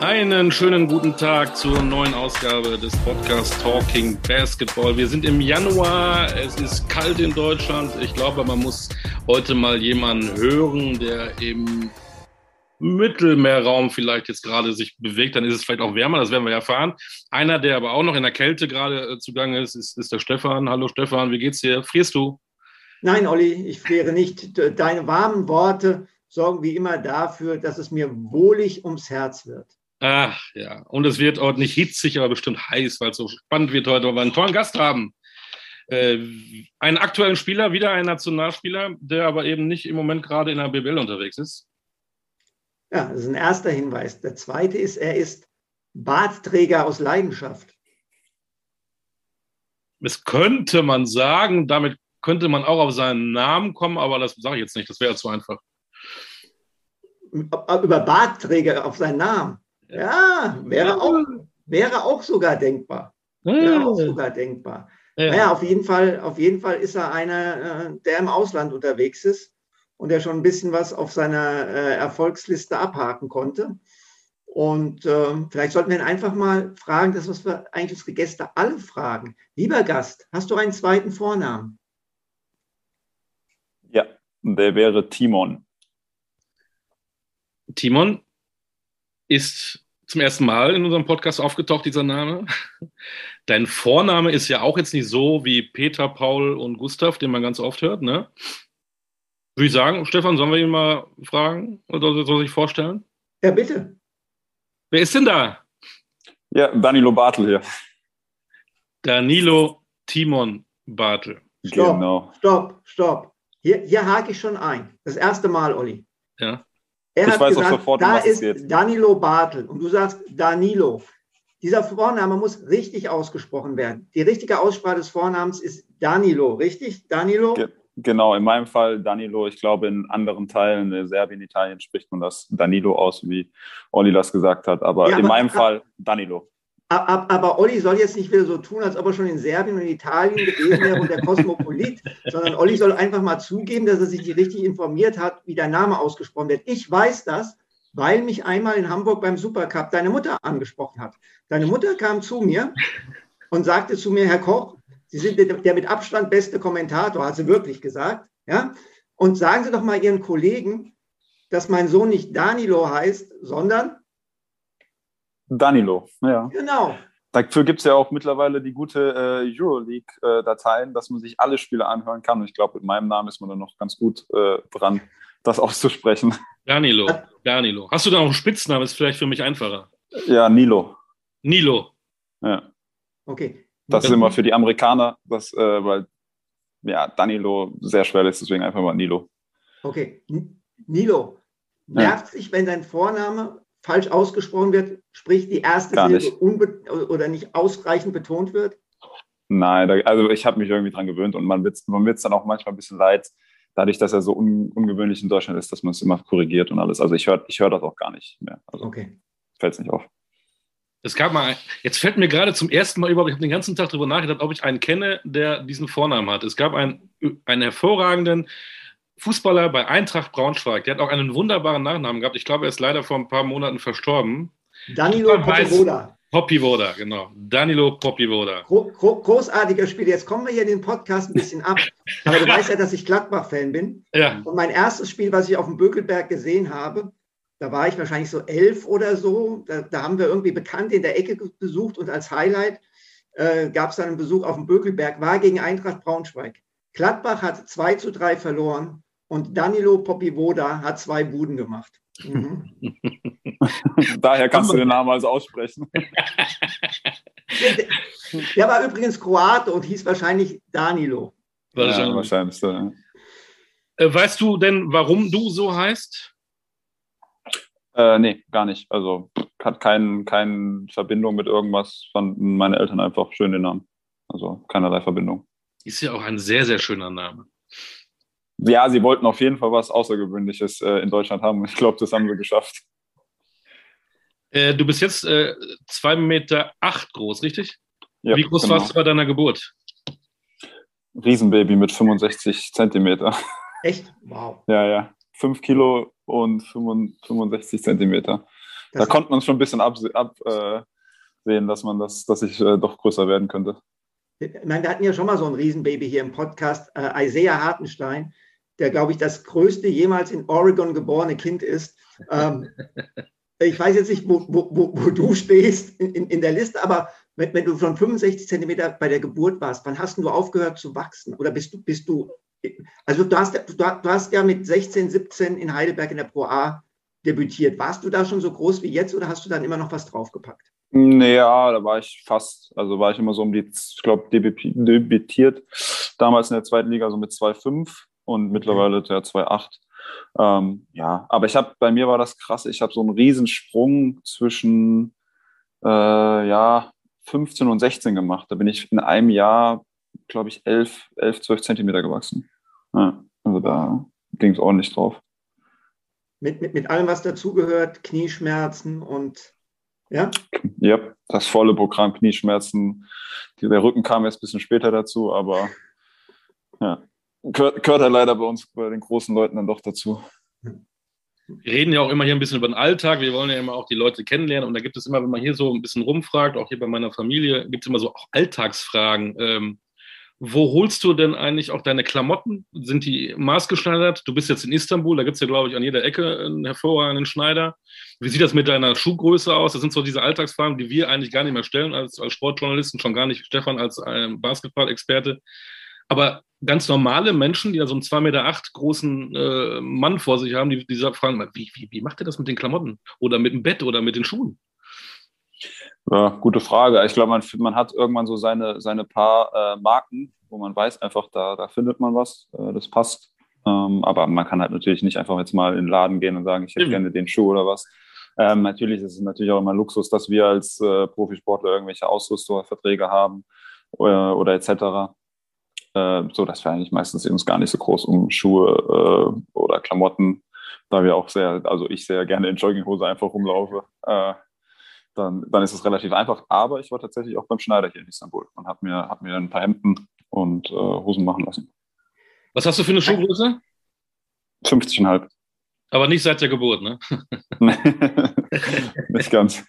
Einen schönen guten Tag zur neuen Ausgabe des Podcasts Talking Basketball. Wir sind im Januar, es ist kalt in Deutschland. Ich glaube, man muss heute mal jemanden hören, der im Mittelmeerraum vielleicht jetzt gerade sich bewegt. Dann ist es vielleicht auch wärmer, das werden wir erfahren. Einer, der aber auch noch in der Kälte gerade äh, zugange ist, ist, ist der Stefan. Hallo Stefan, wie geht's dir? Frierst du? Nein, Olli, ich friere nicht. Deine warmen Worte sorgen wie immer dafür, dass es mir wohlig ums Herz wird. Ach ja, und es wird auch nicht hitzig, aber bestimmt heiß, weil es so spannend wird heute, weil wir einen tollen Gast haben. Äh, einen aktuellen Spieler, wieder ein Nationalspieler, der aber eben nicht im Moment gerade in der BBL unterwegs ist. Ja, das ist ein erster Hinweis. Der zweite ist, er ist Bartträger aus Leidenschaft. Das könnte man sagen, damit könnte man auch auf seinen Namen kommen, aber das sage ich jetzt nicht, das wäre zu einfach. Über Bartträger auf seinen Namen. Ja, wäre auch, wäre auch sogar denkbar. Wäre auch sogar denkbar. Ja. Naja, auf jeden Fall, auf jeden Fall ist er einer, äh, der im Ausland unterwegs ist und der schon ein bisschen was auf seiner äh, Erfolgsliste abhaken konnte. Und äh, vielleicht sollten wir ihn einfach mal fragen, das, was wir eigentlich unsere Gäste alle fragen. Lieber Gast, hast du einen zweiten Vornamen? Ja, der wäre Timon. Timon, ist zum ersten Mal in unserem Podcast aufgetaucht, dieser Name. Dein Vorname ist ja auch jetzt nicht so wie Peter, Paul und Gustav, den man ganz oft hört, ne? Würde ich sagen, Stefan, sollen wir ihn mal fragen oder soll sich vorstellen? Ja, bitte. Wer ist denn da? Ja, Danilo Bartel hier. Danilo Timon Bartel. Stopp, genau. stopp, stopp. Hier, hier hake ich schon ein. Das erste Mal, Olli. Ja. Er ich hat gesagt, sofort, da ist Danilo Bartel und du sagst Danilo. Dieser Vorname muss richtig ausgesprochen werden. Die richtige Aussprache des Vornamens ist Danilo, richtig? Danilo? Ge genau, in meinem Fall Danilo. Ich glaube, in anderen Teilen, in Serbien, Italien spricht man das Danilo aus, wie Olli das gesagt hat. Aber ja, in meinem Fall Danilo. Aber Olli soll jetzt nicht wieder so tun, als ob er schon in Serbien und Italien gewesen wäre und der Kosmopolit, sondern Olli soll einfach mal zugeben, dass er sich nicht richtig informiert hat, wie dein Name ausgesprochen wird. Ich weiß das, weil mich einmal in Hamburg beim Supercup deine Mutter angesprochen hat. Deine Mutter kam zu mir und sagte zu mir, Herr Koch, Sie sind der mit Abstand beste Kommentator, hat sie wirklich gesagt. Ja? Und sagen Sie doch mal Ihren Kollegen, dass mein Sohn nicht Danilo heißt, sondern Danilo, ja. Genau. Dafür gibt es ja auch mittlerweile die gute äh, Euroleague-Dateien, dass man sich alle Spiele anhören kann. Und ich glaube, mit meinem Namen ist man dann noch ganz gut äh, dran, das auszusprechen. Danilo, Danilo. Hast du da noch einen Spitznamen? Ist vielleicht für mich einfacher. Ja, Nilo. Nilo. Ja. Okay. Das ist immer für die Amerikaner, das, äh, weil ja, Danilo sehr schwer ist, deswegen einfach mal Nilo. Okay. Nilo, nervt ja. sich, wenn dein Vorname falsch ausgesprochen wird, sprich die erste Gar Silbe oder nicht ausreichend betont wird? Nein, da, also ich habe mich irgendwie dran gewöhnt und man wird man es dann auch manchmal ein bisschen leid, dadurch, dass er so un, ungewöhnlich in Deutschland ist, dass man es immer korrigiert und alles. Also ich höre ich hör das auch gar nicht mehr. Also okay. Fällt es nicht auf. Es gab mal, jetzt fällt mir gerade zum ersten Mal überhaupt, ich habe den ganzen Tag darüber nachgedacht, ob ich einen kenne, der diesen Vornamen hat. Es gab einen, einen hervorragenden Fußballer bei Eintracht Braunschweig. Der hat auch einen wunderbaren Nachnamen gehabt. Ich glaube, er ist leider vor ein paar Monaten verstorben. Danilo Popivoda. Popivoda, genau. Danilo Popivoda. Gro gro großartiger Spiel. Jetzt kommen wir hier in den Podcast ein bisschen ab. Aber du weißt ja, dass ich Gladbach-Fan bin. Ja. Und mein erstes Spiel, was ich auf dem Bökelberg gesehen habe, da war ich wahrscheinlich so elf oder so. Da, da haben wir irgendwie bekannt in der Ecke besucht und als Highlight äh, gab es dann einen Besuch auf dem Bökelberg, war gegen Eintracht Braunschweig. Gladbach hat 2 zu 3 verloren und Danilo Popivoda hat zwei Buden gemacht. Mhm. Daher kannst du den Namen also aussprechen. Der war übrigens Kroate und hieß wahrscheinlich Danilo. Wahrscheinlich. Ja, wahrscheinlich ja. Äh, weißt du denn, warum du so heißt? Äh, nee, gar nicht. Also hat keine kein Verbindung mit irgendwas. Fanden meine Eltern einfach schön den Namen. Also keinerlei Verbindung. Ist ja auch ein sehr, sehr schöner Name. Ja, sie wollten auf jeden Fall was Außergewöhnliches äh, in Deutschland haben. Ich glaube, das haben sie geschafft. Äh, du bist jetzt äh, zwei Meter acht groß, richtig? Ja, Wie groß genau. warst du bei deiner Geburt? Riesenbaby mit 65 Zentimeter. Echt? Wow. Ja, ja. Fünf Kilo und 65 Zentimeter. da konnte man schon ein bisschen absehen, ab, äh, dass man das, dass ich äh, doch größer werden könnte. Ich meine, wir hatten ja schon mal so ein Riesenbaby hier im Podcast, äh, Isaiah Hartenstein, der, glaube ich, das größte jemals in Oregon geborene Kind ist. Ähm, ich weiß jetzt nicht, wo, wo, wo du stehst in, in, der Liste, aber wenn, wenn du von 65 Zentimeter bei der Geburt warst, wann hast du aufgehört zu wachsen? Oder bist du, bist du, also du hast, du, du hast ja mit 16, 17 in Heidelberg in der Pro A debütiert. Warst du da schon so groß wie jetzt oder hast du dann immer noch was draufgepackt? Naja, da war ich fast, also war ich immer so um die, ich glaube, debütiert damals in der zweiten Liga so mit 2,5 und mittlerweile der 2,8. Ähm, ja, aber ich habe, bei mir war das krass, ich habe so einen Riesensprung zwischen, äh, ja, 15 und 16 gemacht. Da bin ich in einem Jahr, glaube ich, 11, 11, 12 Zentimeter gewachsen. Ja, also da ging es ordentlich drauf. Mit, mit, mit allem, was dazugehört, Knieschmerzen und ja? Ja, das volle Programm, Knieschmerzen. Der Rücken kam jetzt ein bisschen später dazu, aber ja, gehört, gehört ja leider bei uns, bei den großen Leuten dann doch dazu. Wir reden ja auch immer hier ein bisschen über den Alltag. Wir wollen ja immer auch die Leute kennenlernen. Und da gibt es immer, wenn man hier so ein bisschen rumfragt, auch hier bei meiner Familie, gibt es immer so auch Alltagsfragen. Ähm, wo holst du denn eigentlich auch deine Klamotten? Sind die maßgeschneidert? Du bist jetzt in Istanbul, da gibt es ja, glaube ich, an jeder Ecke einen hervorragenden Schneider. Wie sieht das mit deiner Schuhgröße aus? Das sind so diese Alltagsfragen, die wir eigentlich gar nicht mehr stellen als, als Sportjournalisten, schon gar nicht Stefan als ähm, Basketball-Experte. Aber ganz normale Menschen, die ja so einen 2,8 Meter acht großen äh, Mann vor sich haben, die, die fragen, wie, wie, wie macht ihr das mit den Klamotten? Oder mit dem Bett oder mit den Schuhen? Ja, gute Frage. Ich glaube, man, man hat irgendwann so seine, seine paar äh, Marken, wo man weiß, einfach, da, da findet man was, äh, das passt. Ähm, aber man kann halt natürlich nicht einfach jetzt mal in den Laden gehen und sagen, ich hätte mhm. gerne den Schuh oder was. Ähm, natürlich ist es natürlich auch immer Luxus, dass wir als äh, Profisportler irgendwelche Ausrüsterverträge haben äh, oder etc. Äh, so dass wir eigentlich meistens uns gar nicht so groß um Schuhe äh, oder Klamotten, da wir auch sehr, also ich sehr gerne in Jogginghose einfach rumlaufe. Äh, dann, dann ist es relativ einfach. Aber ich war tatsächlich auch beim Schneider hier in Istanbul und habe mir, hab mir ein paar Hemden und äh, Hosen machen lassen. Was hast du für eine Schuhgröße? 50,5. Aber nicht seit der Geburt, ne? nicht ganz.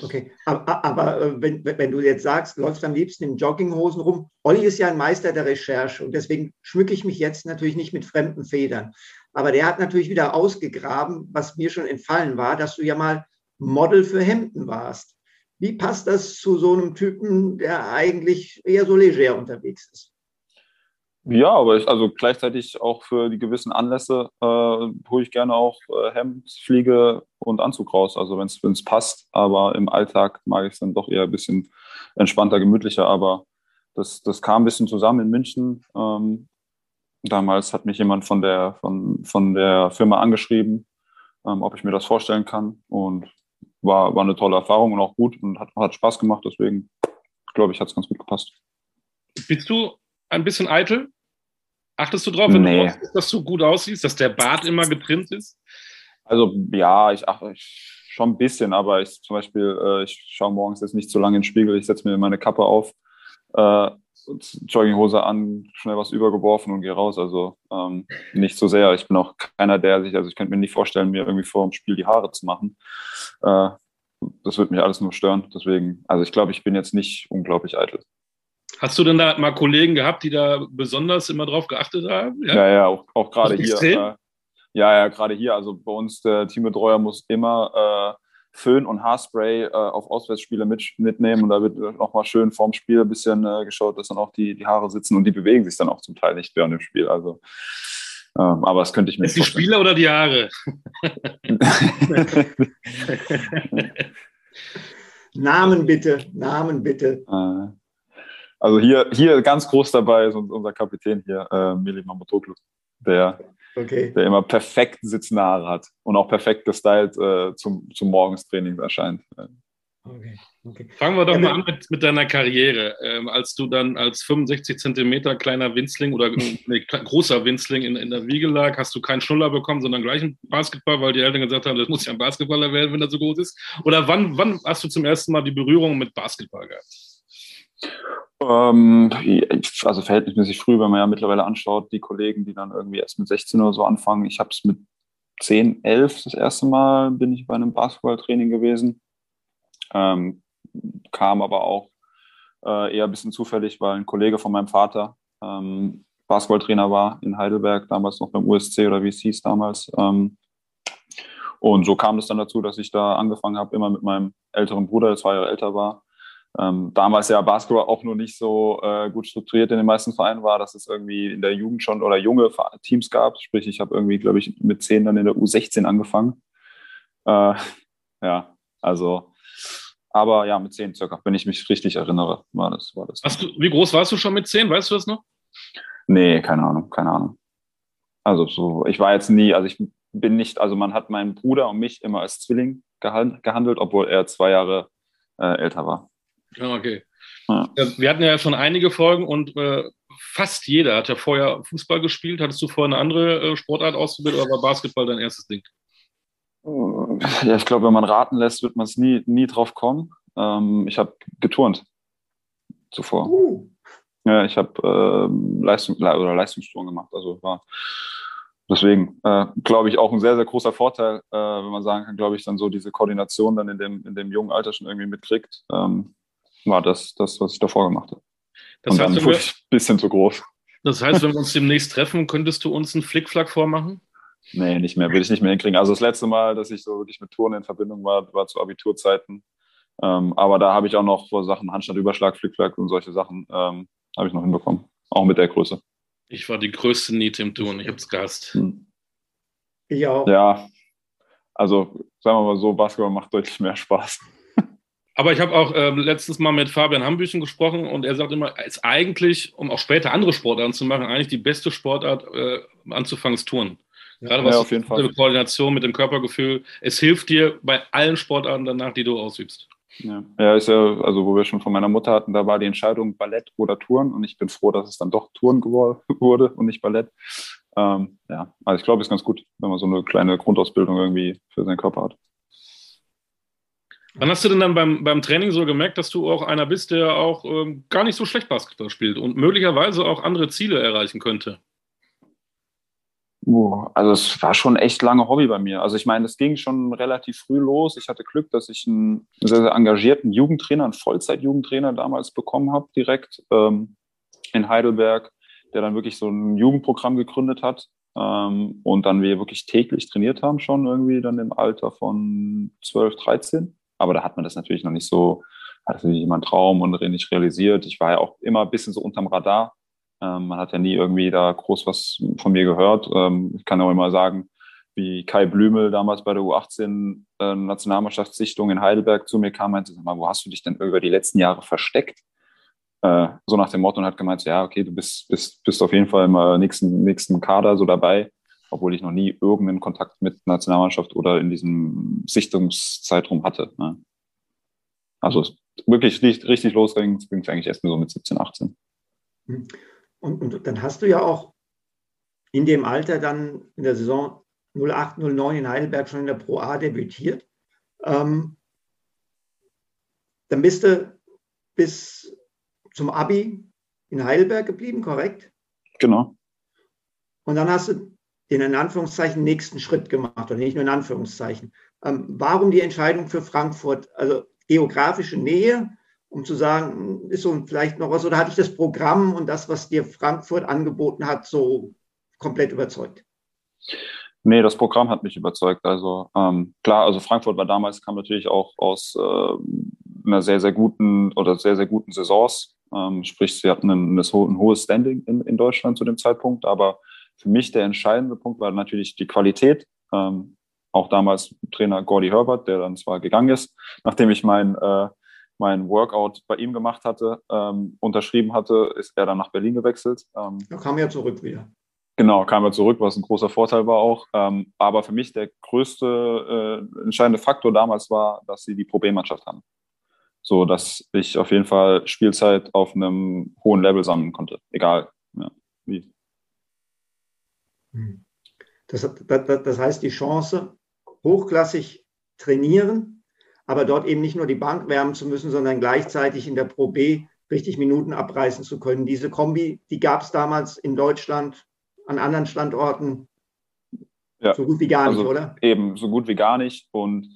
Okay, aber, aber äh, wenn, wenn, du jetzt sagst, läufst am liebsten in Jogginghosen rum, Olli ist ja ein Meister der Recherche und deswegen schmücke ich mich jetzt natürlich nicht mit fremden Federn. Aber der hat natürlich wieder ausgegraben, was mir schon entfallen war, dass du ja mal Model für Hemden warst. Wie passt das zu so einem Typen, der eigentlich eher so leger unterwegs ist? Ja, aber ich, also gleichzeitig auch für die gewissen Anlässe äh, hole ich gerne auch äh, Hemd, Fliege und Anzug raus, also wenn es passt. Aber im Alltag mag ich es dann doch eher ein bisschen entspannter, gemütlicher. Aber das, das kam ein bisschen zusammen in München. Ähm, damals hat mich jemand von der, von, von der Firma angeschrieben, ähm, ob ich mir das vorstellen kann. Und war, war eine tolle Erfahrung und auch gut und hat, hat Spaß gemacht. Deswegen glaube ich, hat es ganz gut gepasst. Bist du ein bisschen eitel? Achtest du drauf, wenn nee. du aussiehst, dass du gut aussiehst, dass der Bart immer getrimmt ist? Also ja, ich achte schon ein bisschen, aber ich zum Beispiel, äh, ich schaue morgens jetzt nicht so lange in den Spiegel, ich setze mir meine Kappe auf, äh, Jogginghose an, schnell was übergeworfen und gehe raus. Also ähm, nicht so sehr. Ich bin auch keiner, der sich, also ich könnte mir nicht vorstellen, mir irgendwie vor dem Spiel die Haare zu machen. Äh, das wird mich alles nur stören. Deswegen, also ich glaube, ich bin jetzt nicht unglaublich eitel. Hast du denn da mal Kollegen gehabt, die da besonders immer drauf geachtet haben? Ja, ja, ja auch, auch gerade hier. Äh, ja, ja, gerade hier. Also bei uns, der Teambetreuer muss immer äh, Föhn und Haarspray äh, auf Auswärtsspiele mit, mitnehmen und da wird nochmal schön vorm Spiel ein bisschen äh, geschaut, dass dann auch die, die Haare sitzen und die bewegen sich dann auch zum Teil nicht während dem Spiel. Also, ähm, aber das könnte ich mir Ist die Spieler oder die Haare? Namen bitte, Namen bitte. Äh, also hier, hier ganz groß dabei ist unser Kapitän hier, äh, Mili Mamotoglu, der, okay. der immer perfekt sitzende Haare hat und auch perfekt gestylt äh, zum, zum Morgenstraining erscheint. Okay. Okay. Fangen wir doch ja, mal an mit, mit deiner Karriere. Ähm, als du dann als 65 Zentimeter kleiner Winzling oder nee, großer Winzling in, in der Wiege lag, hast du keinen Schnuller bekommen, sondern gleich einen Basketball, weil die Eltern gesagt haben, das muss ja ein Basketballer werden, wenn er so groß ist. Oder wann, wann hast du zum ersten Mal die Berührung mit Basketball gehabt? Ähm, also verhältnismäßig früh, wenn man ja mittlerweile anschaut, die Kollegen, die dann irgendwie erst mit 16 oder so anfangen. Ich habe es mit 10, 11 das erste Mal bin ich bei einem Basketballtraining gewesen. Ähm, kam aber auch äh, eher ein bisschen zufällig, weil ein Kollege von meinem Vater ähm, Basketballtrainer war in Heidelberg, damals noch beim USC oder wie es hieß damals. Ähm, und so kam es dann dazu, dass ich da angefangen habe, immer mit meinem älteren Bruder, der zwei Jahre älter war. Ähm, damals ja Basketball auch noch nicht so äh, gut strukturiert in den meisten Vereinen war, dass es irgendwie in der Jugend schon oder junge Teams gab. Sprich, ich habe irgendwie, glaube ich, mit zehn dann in der U16 angefangen. Äh, ja, also aber ja, mit zehn circa, wenn ich mich richtig erinnere, war das. War das. Du, wie groß warst du schon mit zehn? Weißt du das noch? Nee, keine Ahnung, keine Ahnung. Also so, ich war jetzt nie, also ich bin nicht, also man hat meinen Bruder und mich immer als Zwilling gehandelt, obwohl er zwei Jahre äh, älter war. Okay. Ja. Wir hatten ja schon einige Folgen und äh, fast jeder hat ja vorher Fußball gespielt. Hattest du vorher eine andere äh, Sportart ausgebildet oder war Basketball dein erstes Ding? Ja, ich glaube, wenn man raten lässt, wird man es nie, nie drauf kommen. Ähm, ich habe geturnt zuvor. Uh. Ja, ich habe äh, Leistung, oder Leistungsturnen gemacht. Also war deswegen äh, glaube ich auch ein sehr, sehr großer Vorteil, äh, wenn man sagen kann, glaube ich, dann so diese Koordination dann in dem, in dem jungen Alter schon irgendwie mitkriegt, ähm, war das, das, was ich davor gemacht habe. Das Und heißt, dann wurde ich ein bisschen zu groß. Das heißt, wenn wir uns demnächst treffen, könntest du uns einen Flickflack vormachen? Nee, nicht mehr, will ich nicht mehr hinkriegen. Also das letzte Mal, dass ich so wirklich mit Touren in Verbindung war, war zu Abiturzeiten. Ähm, aber da habe ich auch noch vor Sachen Handstand, Überschlag, Flickflack und solche Sachen ähm, habe ich noch hinbekommen. Auch mit der Größe. Ich war die größte Niete im Touren, ich habe es gehasst. Hm. Ich auch. Ja, also sagen wir mal so, Basketball macht deutlich mehr Spaß. Aber ich habe auch äh, letztens mal mit Fabian Hambüchen gesprochen und er sagt immer, es ist eigentlich, um auch später andere Sportarten zu machen, eigentlich die beste Sportart äh, anzufangen ist Touren. Gerade was ja, auf jeden Fall. Koordination mit dem Körpergefühl. Es hilft dir bei allen Sportarten danach, die du ausübst. Ja. ja, ist ja, also wo wir schon von meiner Mutter hatten, da war die Entscheidung Ballett oder Touren und ich bin froh, dass es dann doch Touren wurde und nicht Ballett. Ähm, ja, also ich glaube, es ist ganz gut, wenn man so eine kleine Grundausbildung irgendwie für seinen Körper hat. Wann hast du denn dann beim, beim Training so gemerkt, dass du auch einer bist, der auch ähm, gar nicht so schlecht Basketball spielt und möglicherweise auch andere Ziele erreichen könnte? Also es war schon echt lange Hobby bei mir. Also ich meine, es ging schon relativ früh los. Ich hatte Glück, dass ich einen sehr, sehr engagierten Jugendtrainer, einen Vollzeit-Jugendtrainer damals bekommen habe, direkt ähm, in Heidelberg, der dann wirklich so ein Jugendprogramm gegründet hat ähm, und dann wir wirklich täglich trainiert haben, schon irgendwie dann im Alter von 12, 13. Aber da hat man das natürlich noch nicht so, hatte sich immer einen Traum und nicht realisiert. Ich war ja auch immer ein bisschen so unterm Radar ähm, man hat ja nie irgendwie da groß was von mir gehört. Ähm, ich kann auch immer sagen, wie Kai Blümel damals bei der U18 äh, Nationalmannschaftssichtung in Heidelberg zu mir kam, meinte, sag mal, wo hast du dich denn über die letzten Jahre versteckt? Äh, so nach dem Motto und hat gemeint, ja, okay, du bist, bist, bist auf jeden Fall im nächsten, nächsten Kader so dabei, obwohl ich noch nie irgendeinen Kontakt mit Nationalmannschaft oder in diesem Sichtungszeitraum hatte. Ne? Also wirklich richtig, losging es eigentlich erst nur so mit 17, 18. Und, und dann hast du ja auch in dem Alter dann in der Saison 08, 09 in Heidelberg schon in der Pro A debütiert. Ähm, dann bist du bis zum Abi in Heidelberg geblieben, korrekt? Genau. Und dann hast du den in Anführungszeichen nächsten Schritt gemacht, oder nicht nur in Anführungszeichen. Ähm, warum die Entscheidung für Frankfurt? Also geografische Nähe um zu sagen, ist so vielleicht noch was, oder hatte ich das Programm und das, was dir Frankfurt angeboten hat, so komplett überzeugt? Nee, das Programm hat mich überzeugt. Also ähm, klar, also Frankfurt war damals, kam natürlich auch aus äh, einer sehr, sehr guten oder sehr, sehr guten Saisons. Ähm, sprich, sie hatten ein, ein hohes Standing in, in, Deutschland zu dem Zeitpunkt. Aber für mich der entscheidende Punkt war natürlich die Qualität. Ähm, auch damals Trainer Gordy Herbert, der dann zwar gegangen ist, nachdem ich mein äh, mein Workout bei ihm gemacht hatte, ähm, unterschrieben hatte, ist er dann nach Berlin gewechselt. Ähm, da kam er zurück wieder. Genau, kam er zurück, was ein großer Vorteil war auch. Ähm, aber für mich der größte äh, entscheidende Faktor damals war, dass sie die Problemmannschaft haben. So dass ich auf jeden Fall Spielzeit auf einem hohen Level sammeln konnte, egal ja, wie. Das, das, das heißt, die Chance, hochklassig trainieren, aber dort eben nicht nur die Bank wärmen zu müssen, sondern gleichzeitig in der Pro B richtig Minuten abreißen zu können. Diese Kombi, die gab es damals in Deutschland, an anderen Standorten Ja. So gut wie gar also nicht, oder? Eben, so gut wie gar nicht. Und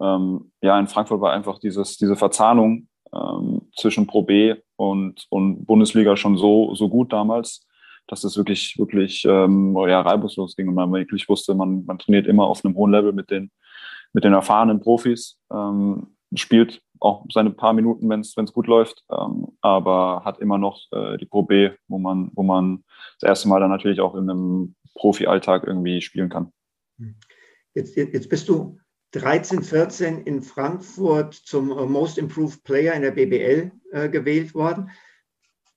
ähm, ja, in Frankfurt war einfach dieses, diese Verzahnung ähm, zwischen Pro B und, und Bundesliga schon so, so gut damals, dass es wirklich, wirklich ähm, ja, reibungslos ging und man wirklich wusste, man, man trainiert immer auf einem hohen Level mit den, mit den erfahrenen Profis, ähm, spielt auch seine paar Minuten, wenn es gut läuft, ähm, aber hat immer noch äh, die Pro B, wo man, wo man das erste Mal dann natürlich auch in einem Profi-Alltag irgendwie spielen kann. Jetzt, jetzt bist du 13, 14 in Frankfurt zum äh, Most Improved Player in der BBL äh, gewählt worden.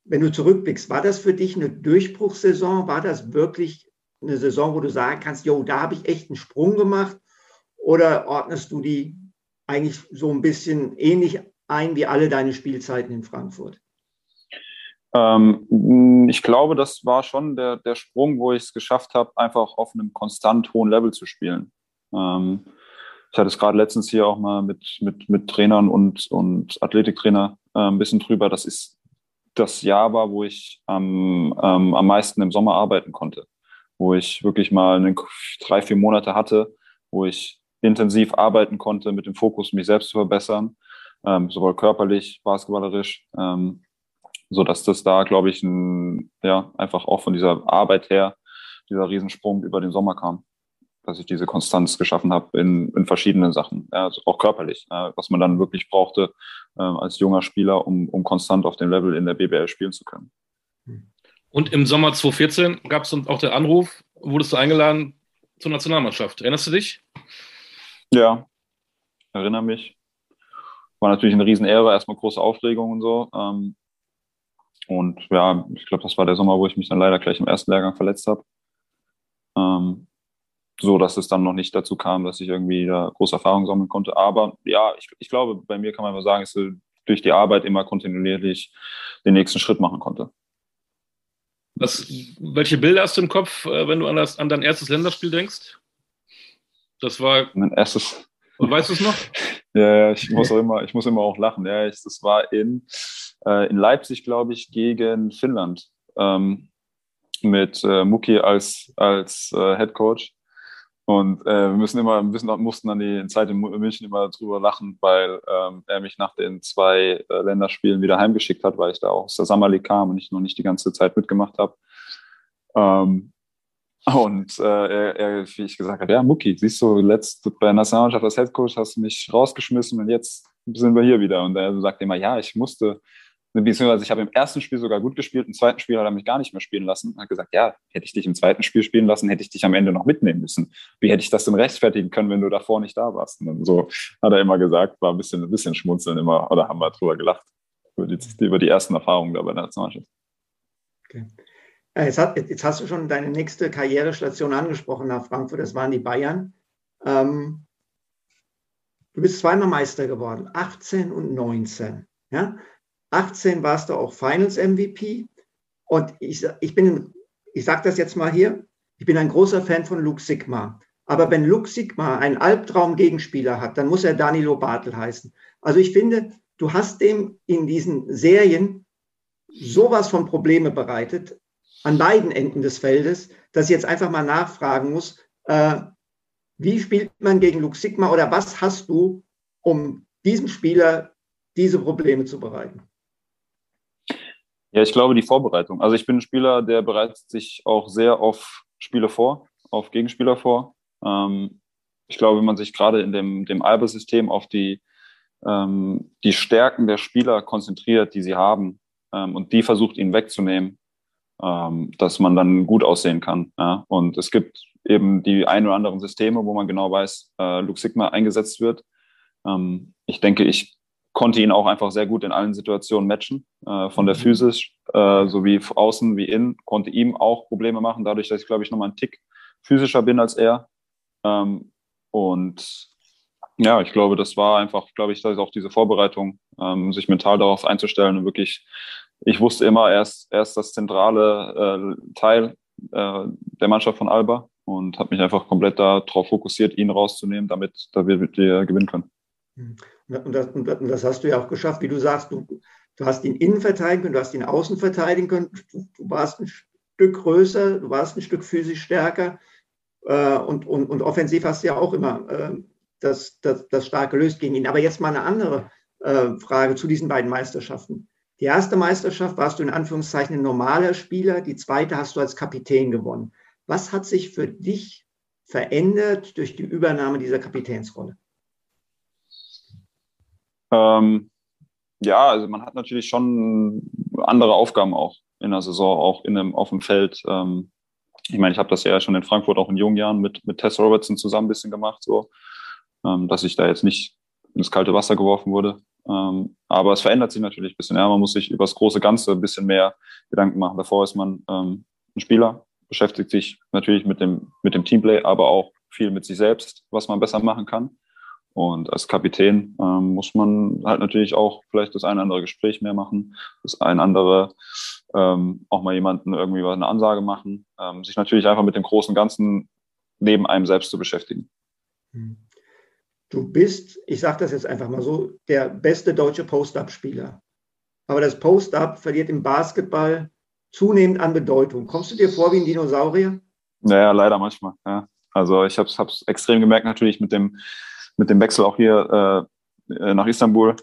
Wenn du zurückblickst, war das für dich eine Durchbruchssaison? War das wirklich eine Saison, wo du sagen kannst, jo, da habe ich echt einen Sprung gemacht? Oder ordnest du die eigentlich so ein bisschen ähnlich ein wie alle deine Spielzeiten in Frankfurt? Ähm, ich glaube, das war schon der, der Sprung, wo ich es geschafft habe, einfach auf einem konstant hohen Level zu spielen. Ähm, ich hatte es gerade letztens hier auch mal mit, mit, mit Trainern und, und Athletiktrainer äh, ein bisschen drüber. Das ist das Jahr war, wo ich ähm, ähm, am meisten im Sommer arbeiten konnte, wo ich wirklich mal eine, drei, vier Monate hatte, wo ich intensiv arbeiten konnte mit dem Fokus, mich selbst zu verbessern, ähm, sowohl körperlich, basketballerisch, ähm, so dass das da, glaube ich, ein, ja, einfach auch von dieser Arbeit her, dieser Riesensprung über den Sommer kam dass ich diese Konstanz geschaffen habe in, in verschiedenen Sachen, ja, also auch körperlich, äh, was man dann wirklich brauchte als junger Spieler, um, um konstant auf dem Level in der BBL spielen zu können. Und im Sommer 2014 gab es auch den Anruf, wurdest du eingeladen zur Nationalmannschaft. Erinnerst du dich? Ja, erinnere mich. War natürlich eine Riesenehre, erstmal große Aufregung und so. Ähm, und ja, ich glaube, das war der Sommer, wo ich mich dann leider gleich im ersten Lehrgang verletzt habe. So dass es dann noch nicht dazu kam, dass ich irgendwie da große Erfahrung sammeln konnte. Aber ja, ich, ich glaube, bei mir kann man mal sagen, dass ich durch die Arbeit immer kontinuierlich den nächsten Schritt machen konnte. Was, welche Bilder hast du im Kopf, äh, wenn du an, das, an dein erstes Länderspiel denkst? Das war. Mein erstes. Und weißt du es noch? ja, ich muss auch immer, ich muss immer auch lachen. Ja, ich, das war in, äh, in Leipzig, glaube ich, gegen Finnland. Ähm, mit äh, Muki als, als äh, Head Coach. Und äh, wir müssen immer, müssen, mussten dann die Zeit in München immer drüber lachen, weil ähm, er mich nach den zwei äh, Länderspielen wieder heimgeschickt hat, weil ich da auch aus der Summer League kam und ich noch nicht die ganze Zeit mitgemacht habe. Ähm, und äh, er, er, wie ich gesagt habe, ja, Mucki, siehst du, letzt bei der Nationalmannschaft als Headcoach hast du mich rausgeschmissen und jetzt sind wir hier wieder. Und er sagt immer, ja, ich musste, beziehungsweise ich habe im ersten Spiel sogar gut gespielt, im zweiten Spiel hat er mich gar nicht mehr spielen lassen. Er hat gesagt, ja, hätte ich dich im zweiten Spiel spielen lassen, hätte ich dich am Ende noch mitnehmen müssen. Wie hätte ich das denn rechtfertigen können, wenn du davor nicht da warst? Und so hat er immer gesagt, war ein bisschen, ein bisschen schmunzeln immer, oder haben wir drüber gelacht, über die, über die ersten Erfahrungen da bei der Nationalmannschaft. Okay. Jetzt, hat, jetzt, hast du schon deine nächste Karrierestation angesprochen nach Frankfurt, das waren die Bayern. Ähm, du bist zweimal Meister geworden, 18 und 19. Ja? 18 warst du auch Finals MVP. Und ich, ich bin, ich sage das jetzt mal hier, ich bin ein großer Fan von Luke Sigma. Aber wenn Luke Sigma einen Albtraum-Gegenspieler hat, dann muss er Danilo Bartel heißen. Also ich finde, du hast dem in diesen Serien sowas von Probleme bereitet, an beiden Enden des Feldes, dass ich jetzt einfach mal nachfragen muss, äh, wie spielt man gegen Luke Sigma oder was hast du, um diesem Spieler diese Probleme zu bereiten? Ja, ich glaube, die Vorbereitung. Also ich bin ein Spieler, der bereitet sich auch sehr auf Spiele vor, auf Gegenspieler vor. Ähm, ich glaube, wenn man sich gerade in dem, dem Alba-System auf die, ähm, die Stärken der Spieler konzentriert, die sie haben, ähm, und die versucht, ihnen wegzunehmen, ähm, dass man dann gut aussehen kann. Ja? Und es gibt eben die ein oder anderen Systeme, wo man genau weiß, äh, Luke Sigma eingesetzt wird. Ähm, ich denke, ich konnte ihn auch einfach sehr gut in allen Situationen matchen, äh, von der mhm. Physis äh, sowie außen wie innen, konnte ihm auch Probleme machen, dadurch, dass ich, glaube ich, nochmal einen Tick physischer bin als er. Ähm, und ja, ich glaube, das war einfach, glaube ich, auch diese Vorbereitung, ähm, sich mental darauf einzustellen und wirklich, ich wusste immer, er ist, er ist das zentrale äh, Teil äh, der Mannschaft von Alba und habe mich einfach komplett darauf fokussiert, ihn rauszunehmen, damit, damit wir gewinnen können. Und das, und das, hast du ja auch geschafft, wie du sagst, du, du hast ihn innen verteidigen können, du hast ihn außen verteidigen können, du, du warst ein Stück größer, du warst ein Stück physisch stärker. Äh, und, und, und offensiv hast du ja auch immer äh, das, das, das stark gelöst gegen ihn. Aber jetzt mal eine andere äh, Frage zu diesen beiden Meisterschaften. Die erste Meisterschaft warst du in Anführungszeichen ein normaler Spieler, die zweite hast du als Kapitän gewonnen. Was hat sich für dich verändert durch die Übernahme dieser Kapitänsrolle? Ähm, ja, also man hat natürlich schon andere Aufgaben auch in der Saison, auch in einem, auf dem Feld. Ähm, ich meine, ich habe das ja schon in Frankfurt auch in jungen Jahren mit, mit Tess Robertson zusammen ein bisschen gemacht, so, ähm, dass ich da jetzt nicht ins kalte Wasser geworfen wurde. Ähm, aber es verändert sich natürlich ein bisschen. Ja, man muss sich über das große Ganze ein bisschen mehr Gedanken machen. Davor ist man ähm, ein Spieler, beschäftigt sich natürlich mit dem, mit dem Teamplay, aber auch viel mit sich selbst, was man besser machen kann. Und als Kapitän ähm, muss man halt natürlich auch vielleicht das ein andere Gespräch mehr machen, das ein andere ähm, auch mal jemanden irgendwie was eine Ansage machen, ähm, sich natürlich einfach mit dem großen Ganzen neben einem selbst zu beschäftigen. Hm. Du bist, ich sage das jetzt einfach mal so, der beste deutsche Post-Up-Spieler. Aber das Post-Up verliert im Basketball zunehmend an Bedeutung. Kommst du dir vor wie ein Dinosaurier? Naja, leider manchmal. Ja. Also ich habe es extrem gemerkt natürlich mit dem, mit dem Wechsel auch hier äh, nach Istanbul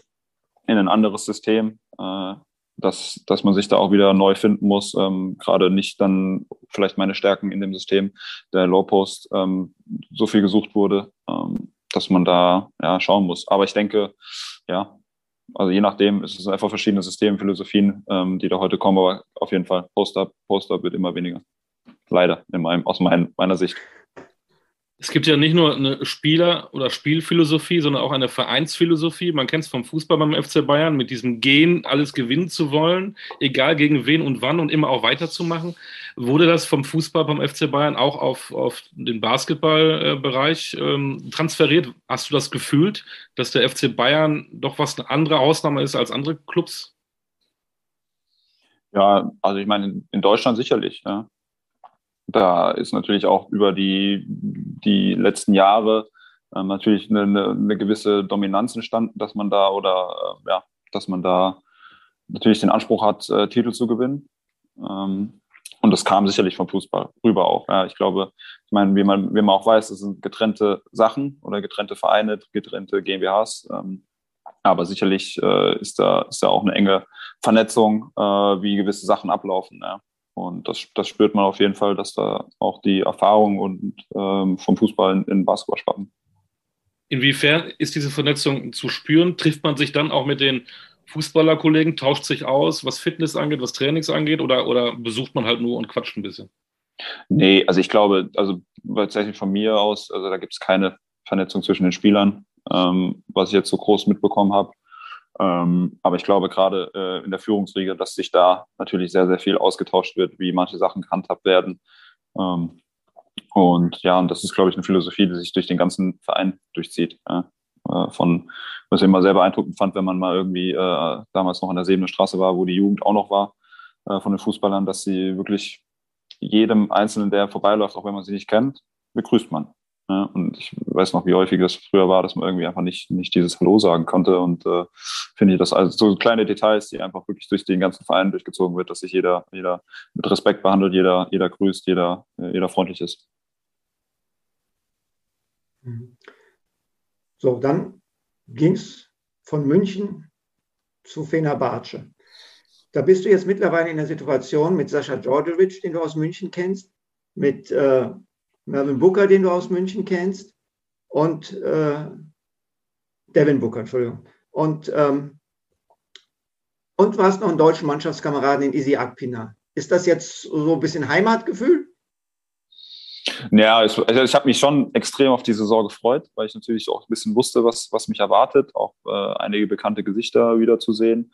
in ein anderes System, äh, dass, dass man sich da auch wieder neu finden muss. Ähm, Gerade nicht dann vielleicht meine Stärken in dem System der Low Post ähm, so viel gesucht wurde. Ähm, dass man da ja, schauen muss. Aber ich denke, ja, also je nachdem es einfach verschiedene Systemphilosophien, ähm, die da heute kommen, aber auf jeden Fall Post-up, Post-up wird immer weniger. Leider, in meinem, aus mein, meiner Sicht. Es gibt ja nicht nur eine Spieler- oder Spielphilosophie, sondern auch eine Vereinsphilosophie. Man kennt es vom Fußball beim FC Bayern mit diesem Gehen, alles gewinnen zu wollen, egal gegen wen und wann und immer auch weiterzumachen. Wurde das vom Fußball beim FC Bayern auch auf, auf den Basketballbereich ähm, transferiert? Hast du das gefühlt, dass der FC Bayern doch was eine andere Ausnahme ist als andere Clubs? Ja, also ich meine, in Deutschland sicherlich. Ja da ist natürlich auch über die, die letzten Jahre ähm, natürlich eine, eine, eine, gewisse Dominanz entstanden, dass man da oder äh, ja, dass man da natürlich den Anspruch hat, äh, Titel zu gewinnen. Ähm, und das kam sicherlich vom Fußball rüber auch. Ja, ich glaube, ich meine, wie man, wie man auch weiß, das sind getrennte Sachen oder getrennte Vereine, getrennte GmbHs. Ähm, aber sicherlich äh, ist, da, ist da auch eine enge Vernetzung, äh, wie gewisse Sachen ablaufen. Ja. Und das, das spürt man auf jeden Fall, dass da auch die Erfahrung und ähm, vom Fußball in, in Basketball schwappen. Inwiefern ist diese Vernetzung zu spüren? Trifft man sich dann auch mit den Fußballerkollegen, tauscht sich aus, was Fitness angeht, was Trainings angeht, oder, oder besucht man halt nur und quatscht ein bisschen? Nee, also ich glaube, also tatsächlich von mir aus, also da gibt es keine Vernetzung zwischen den Spielern, ähm, was ich jetzt so groß mitbekommen habe. Ähm, aber ich glaube gerade äh, in der Führungsriege, dass sich da natürlich sehr, sehr viel ausgetauscht wird, wie manche Sachen gehandhabt werden. Ähm, und ja, und das ist, glaube ich, eine Philosophie, die sich durch den ganzen Verein durchzieht. Ja. Äh, von, was ich immer sehr beeindruckend fand, wenn man mal irgendwie äh, damals noch an der Sebener Straße war, wo die Jugend auch noch war, äh, von den Fußballern, dass sie wirklich jedem Einzelnen, der vorbeiläuft, auch wenn man sie nicht kennt, begrüßt man. Ja, und ich weiß noch, wie häufig das früher war, dass man irgendwie einfach nicht, nicht dieses Hallo sagen konnte. Und äh, finde ich das also so kleine Details, die einfach wirklich durch den ganzen Verein durchgezogen wird, dass sich jeder, jeder mit Respekt behandelt, jeder, jeder grüßt, jeder, jeder freundlich ist. Mhm. So, dann ging es von München zu Fenerbahce. Da bist du jetzt mittlerweile in der Situation mit Sascha Djordjevic, den du aus München kennst, mit äh, Mervyn Booker, den du aus München kennst, und äh, Devin Booker, Entschuldigung. Und, ähm, und du hast noch einen deutschen Mannschaftskameraden in Isi Akpina. Ist das jetzt so ein bisschen Heimatgefühl? Ja, ich, also ich habe mich schon extrem auf die Saison gefreut, weil ich natürlich auch ein bisschen wusste, was, was mich erwartet, auch äh, einige bekannte Gesichter wiederzusehen.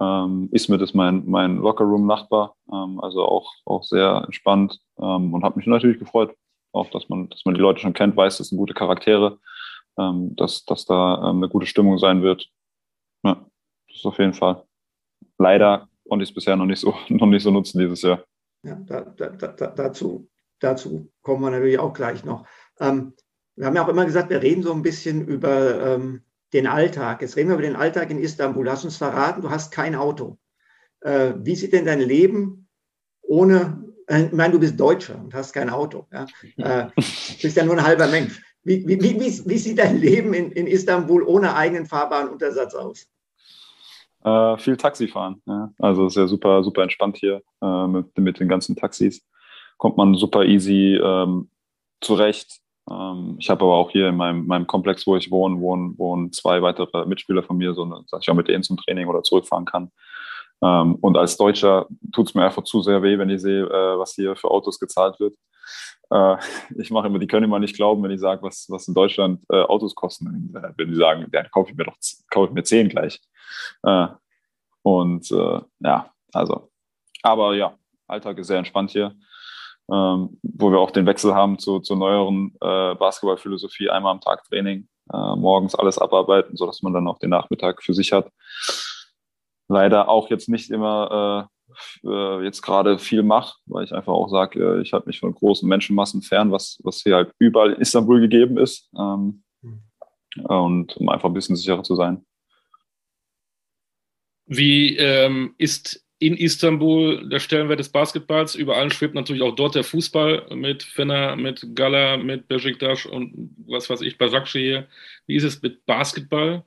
Ähm, Ismet ist mein, mein Lockerroom-Nachbar, ähm, also auch, auch sehr entspannt ähm, und habe mich natürlich gefreut auch, dass man, dass man die Leute schon kennt, weiß, das sind gute Charaktere, ähm, dass, dass da ähm, eine gute Stimmung sein wird. Ja, das ist auf jeden Fall. Leider konnte ich es bisher noch nicht so, noch nicht so nutzen dieses Jahr. Ja, da, da, da, dazu, dazu kommen wir natürlich auch gleich noch. Ähm, wir haben ja auch immer gesagt, wir reden so ein bisschen über ähm, den Alltag. Jetzt reden wir über den Alltag in Istanbul. Lass uns verraten, du hast kein Auto. Äh, wie sieht denn dein Leben ohne ich meine, du bist Deutscher und hast kein Auto. Ja? Äh, bist ja nur ein halber Mensch. Wie, wie, wie, wie sieht dein Leben in, in Istanbul ohne eigenen Fahrbahnuntersatz aus? Äh, viel Taxi fahren. Ja. Also ist ja super, super entspannt hier äh, mit, mit den ganzen Taxis. Kommt man super easy ähm, zurecht. Ähm, ich habe aber auch hier in meinem, meinem Komplex, wo ich wohne, wohnen, wohnen zwei weitere Mitspieler von mir, so dass ich auch mit denen zum Training oder zurückfahren kann. Ähm, und als Deutscher tut es mir einfach zu sehr weh, wenn ich sehe, äh, was hier für Autos gezahlt wird. Äh, ich mache immer, die können immer nicht glauben, wenn ich sage, was, was in Deutschland äh, Autos kosten. Wenn die sagen, dann kaufe ich mir doch kaufe ich mir zehn gleich. Äh, und äh, ja, also, aber ja, Alltag ist sehr entspannt hier. Ähm, wo wir auch den Wechsel haben zu, zur neueren äh, Basketballphilosophie, einmal am Tag Training, äh, morgens alles abarbeiten, sodass man dann auch den Nachmittag für sich hat. Leider auch jetzt nicht immer äh, äh jetzt gerade viel mache, weil ich einfach auch sage, äh, ich halte mich von großen Menschenmassen fern, was, was hier halt überall in Istanbul gegeben ist. Ähm, mhm. und um einfach ein bisschen sicherer zu sein. Wie ähm, ist in Istanbul der Stellenwert des Basketballs? Über allen schwebt natürlich auch dort der Fußball mit Fener, mit Gala, mit Besiktas und was weiß ich, Basakci hier. Wie ist es mit Basketball?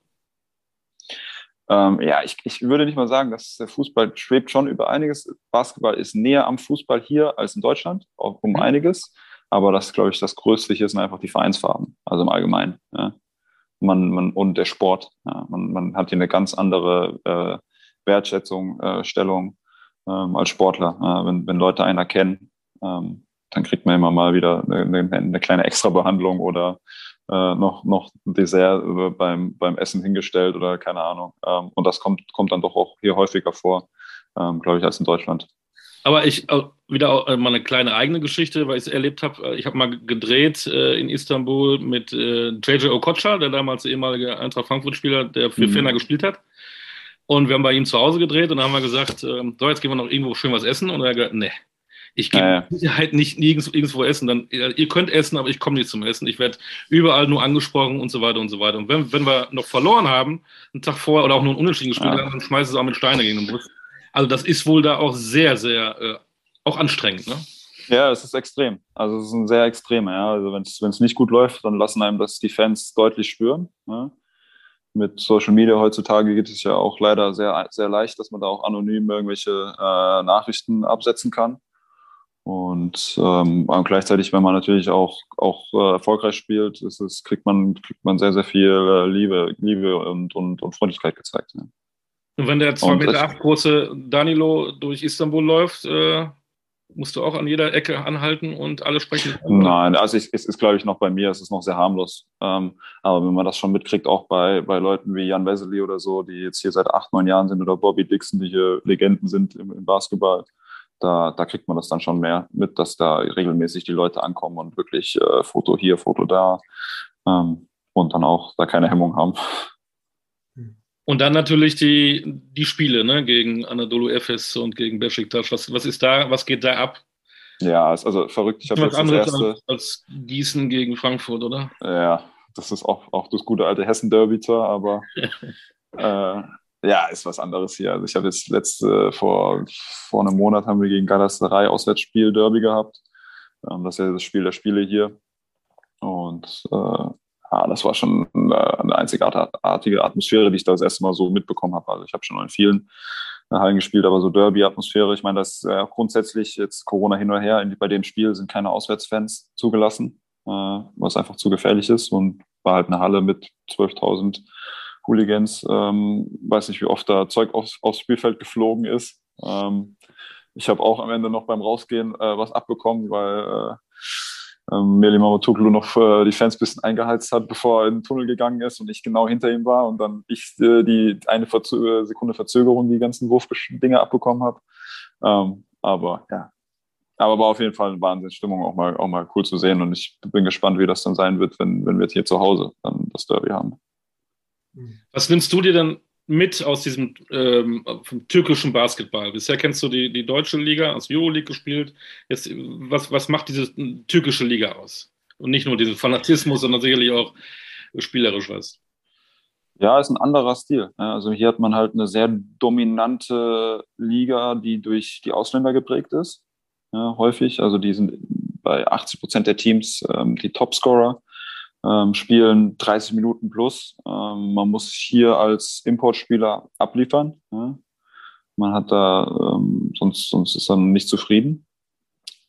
Ähm, ja, ich, ich würde nicht mal sagen, dass der Fußball schwebt schon über einiges. Basketball ist näher am Fußball hier als in Deutschland, auch um mhm. einiges. Aber das, glaube ich, das Größte hier sind einfach die Vereinsfarben, also im Allgemeinen. Ja. Man, man, und der Sport. Ja. Man, man hat hier eine ganz andere äh, Wertschätzung, äh, Stellung ähm, als Sportler. Äh, wenn, wenn Leute einen erkennen, ähm, dann kriegt man immer mal wieder eine, eine kleine Extrabehandlung oder äh, noch, noch ein Dessert äh, beim, beim Essen hingestellt oder keine Ahnung. Ähm, und das kommt, kommt dann doch auch hier häufiger vor, ähm, glaube ich, als in Deutschland. Aber ich äh, wieder mal eine kleine eigene Geschichte, weil ich es erlebt habe. Ich habe mal gedreht äh, in Istanbul mit äh, JJ Okocha, der damals ehemalige Eintracht Frankfurt-Spieler, der für mhm. Fener gespielt hat. Und wir haben bei ihm zu Hause gedreht und dann haben wir gesagt, äh, so, jetzt gehen wir noch irgendwo schön was essen. Und er hat gesagt, nee, ich gehe ja, Sicherheit nicht nirgends, irgendwo essen. Dann, ihr könnt essen, aber ich komme nicht zum Essen. Ich werde überall nur angesprochen und so weiter und so weiter. Und wenn, wenn wir noch verloren haben, einen Tag vorher oder auch nur einen Unentschieden gespielt ja. haben, dann schmeißen sie auch mit Steine gegen den Bus. Also das ist wohl da auch sehr, sehr, äh, auch anstrengend, ne? Ja, es ist extrem. Also es ist ein sehr extremer, ja. Also wenn es nicht gut läuft, dann lassen einem das die Fans deutlich spüren. Ja? mit Social Media heutzutage geht es ja auch leider sehr, sehr leicht, dass man da auch anonym irgendwelche äh, Nachrichten absetzen kann. Und ähm, gleichzeitig, wenn man natürlich auch, auch äh, erfolgreich spielt, ist es, kriegt, man, kriegt man sehr, sehr viel äh, Liebe, Liebe und, und, und Freundlichkeit gezeigt. Ja. Und wenn der 2,8 Meter acht große Danilo durch Istanbul läuft, äh, musst du auch an jeder Ecke anhalten und alle sprechen? Nein, also ich, es ist, glaube ich, noch bei mir, es ist noch sehr harmlos. Ähm, aber wenn man das schon mitkriegt, auch bei, bei Leuten wie Jan Wesley oder so, die jetzt hier seit acht, neun Jahren sind, oder Bobby Dixon, die hier Legenden sind im, im Basketball, da, da kriegt man das dann schon mehr mit, dass da regelmäßig die Leute ankommen und wirklich äh, Foto hier, Foto da ähm, und dann auch da keine Hemmung haben. Und dann natürlich die, die Spiele ne, gegen Anadolu Efes und gegen Besiktas. Was, was ist da, was geht da ab? Ja, ist also verrückt. Ich habe jetzt das erste als, Gießen gegen Frankfurt, oder? Ja, das ist auch, auch das gute alte Hessen-Derby zwar, aber äh, ja, ist was anderes hier. Also ich habe jetzt letzte, vor, vor einem Monat haben wir gegen Galatasaray Auswärtsspiel Derby gehabt. Ähm, das ist ja das Spiel der Spiele hier. Und äh, ja, das war schon eine einzigartige Atmosphäre, die ich da das erste Mal so mitbekommen habe. Also ich habe schon in vielen äh, Hallen gespielt, aber so Derby-Atmosphäre. Ich meine, das äh, grundsätzlich jetzt Corona hin oder her, bei dem Spiel sind keine Auswärtsfans zugelassen, äh, was einfach zu gefährlich ist und war halt eine Halle mit 12.000 Hooligans. Ähm, weiß nicht, wie oft da Zeug aufs, aufs Spielfeld geflogen ist. Ähm, ich habe auch am Ende noch beim Rausgehen äh, was abbekommen, weil äh, ähm, Meli Mamotoglu noch äh, die Fans ein bisschen eingeheizt hat, bevor er in den Tunnel gegangen ist und ich genau hinter ihm war und dann ich äh, die eine Verzö Sekunde Verzögerung die ganzen Wurfdinger abbekommen habe. Ähm, aber ja, aber war auf jeden Fall eine Wahnsinnsstimmung, auch mal, auch mal cool zu sehen und ich bin gespannt, wie das dann sein wird, wenn, wenn wir jetzt hier zu Hause dann das Derby haben. Was nimmst du dir dann mit aus diesem ähm, türkischen Basketball? Bisher kennst du die, die deutsche Liga, aus Euroleague gespielt. Jetzt, was, was macht diese türkische Liga aus? Und nicht nur diesen Fanatismus, sondern sicherlich auch spielerisch was. Ja, ist ein anderer Stil. Also hier hat man halt eine sehr dominante Liga, die durch die Ausländer geprägt ist. ja, häufig. Also die sind bei 80 Prozent der Teams ähm, die Topscorer, ähm, spielen 30 Minuten plus. Ähm, man muss hier als Importspieler abliefern. Ja. Man hat da, ähm, sonst, sonst ist man nicht zufrieden.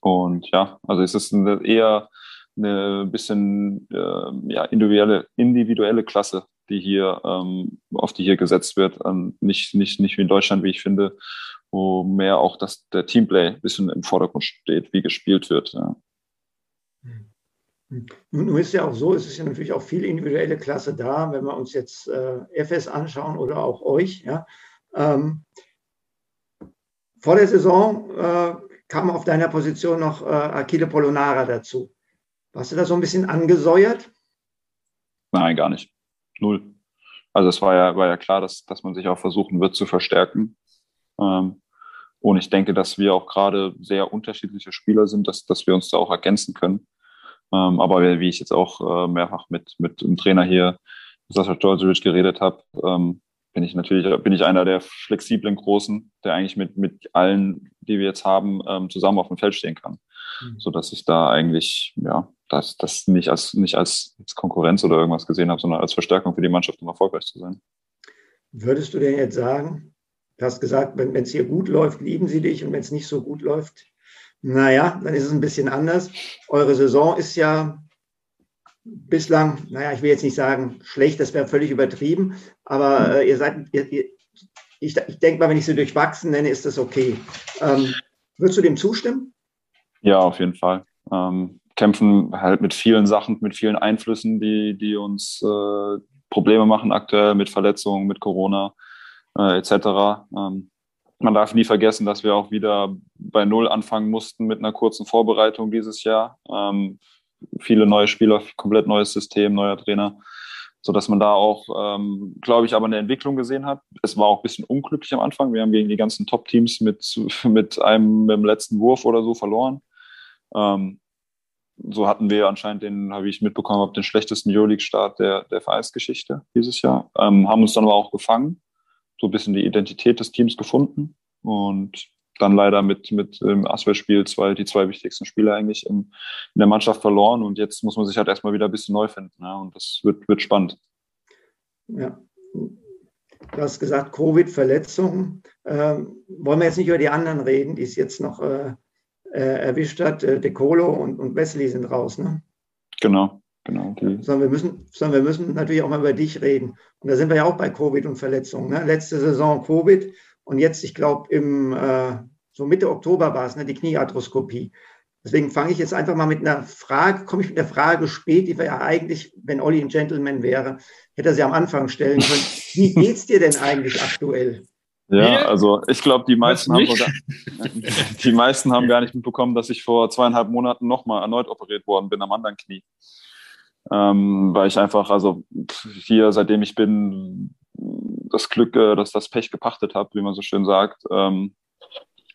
Und ja, also es ist eine, eher eine bisschen äh, ja, individuelle, individuelle Klasse, die hier, ähm, auf die hier gesetzt wird. Ähm, nicht, nicht, nicht wie in Deutschland, wie ich finde, wo mehr auch das, der Teamplay ein bisschen im Vordergrund steht, wie gespielt wird. Ja. Nun ist ja auch so, es ist ja natürlich auch viel individuelle Klasse da, wenn wir uns jetzt äh, FS anschauen oder auch euch. Ja. Ähm, vor der Saison äh, kam auf deiner Position noch äh, Achille Polonara dazu. Warst du da so ein bisschen angesäuert? Nein, gar nicht. Null. Also es war ja, war ja klar, dass, dass man sich auch versuchen wird zu verstärken. Ähm, und ich denke, dass wir auch gerade sehr unterschiedliche Spieler sind, dass, dass wir uns da auch ergänzen können. Ähm, aber wie ich jetzt auch äh, mehrfach mit, mit dem Trainer hier, Sascha Djordjevic, geredet habe, ähm, bin ich natürlich bin ich einer der flexiblen Großen, der eigentlich mit, mit allen, die wir jetzt haben, ähm, zusammen auf dem Feld stehen kann. Mhm. So dass ich da eigentlich, ja, das, das nicht als, nicht als Konkurrenz oder irgendwas gesehen habe, sondern als Verstärkung für die Mannschaft, um erfolgreich zu sein. Würdest du denn jetzt sagen, du hast gesagt, wenn es hier gut läuft, lieben sie dich und wenn es nicht so gut läuft, naja, dann ist es ein bisschen anders. Eure Saison ist ja bislang, naja, ich will jetzt nicht sagen schlecht, das wäre völlig übertrieben, aber äh, ihr seid, ihr, ihr, ich, ich denke mal, wenn ich sie durchwachsen nenne, ist das okay. Ähm, würdest du dem zustimmen? Ja, auf jeden Fall. Ähm, kämpfen halt mit vielen Sachen, mit vielen Einflüssen, die, die uns äh, Probleme machen aktuell, mit Verletzungen, mit Corona äh, etc. Ähm, man darf nie vergessen, dass wir auch wieder bei Null anfangen mussten mit einer kurzen Vorbereitung dieses Jahr. Ähm, viele neue Spieler, komplett neues System, neuer Trainer, so dass man da auch, ähm, glaube ich, aber eine Entwicklung gesehen hat. Es war auch ein bisschen unglücklich am Anfang. Wir haben gegen die ganzen Top-Teams mit, mit einem mit dem letzten Wurf oder so verloren. Ähm, so hatten wir anscheinend den, habe ich mitbekommen, den schlechtesten Euroleague-Start der, der Vereinsgeschichte dieses Jahr. Ähm, haben uns dann aber auch gefangen, so ein bisschen die Identität des Teams gefunden und dann leider mit, mit dem Aswell-Spiel zwei, die zwei wichtigsten Spieler eigentlich in, in, der Mannschaft verloren. Und jetzt muss man sich halt erstmal wieder ein bisschen neu finden. Ja, und das wird, wird spannend. Ja. Du hast gesagt, Covid-Verletzungen. Ähm, wollen wir jetzt nicht über die anderen reden, die es jetzt noch äh, äh, erwischt hat? Äh, De Colo und, und Wesley sind raus, ne? Genau. Genau, okay. sondern, wir müssen, sondern wir müssen natürlich auch mal über dich reden. Und da sind wir ja auch bei Covid und Verletzungen. Ne? Letzte Saison Covid und jetzt, ich glaube, im äh, so Mitte Oktober war es, ne, die Kniearthroskopie. Deswegen fange ich jetzt einfach mal mit einer Frage, komme ich mit einer Frage spät, die wir ja eigentlich, wenn Olli ein Gentleman wäre, hätte er sie am Anfang stellen können. Wie geht's dir denn eigentlich aktuell? Ja, also ich glaube, die meisten haben sogar, die meisten haben gar nicht mitbekommen, dass ich vor zweieinhalb Monaten nochmal erneut operiert worden bin am anderen Knie. Ähm, weil ich einfach, also hier, seitdem ich bin, das Glück, äh, dass das Pech gepachtet habe, wie man so schön sagt. Ähm,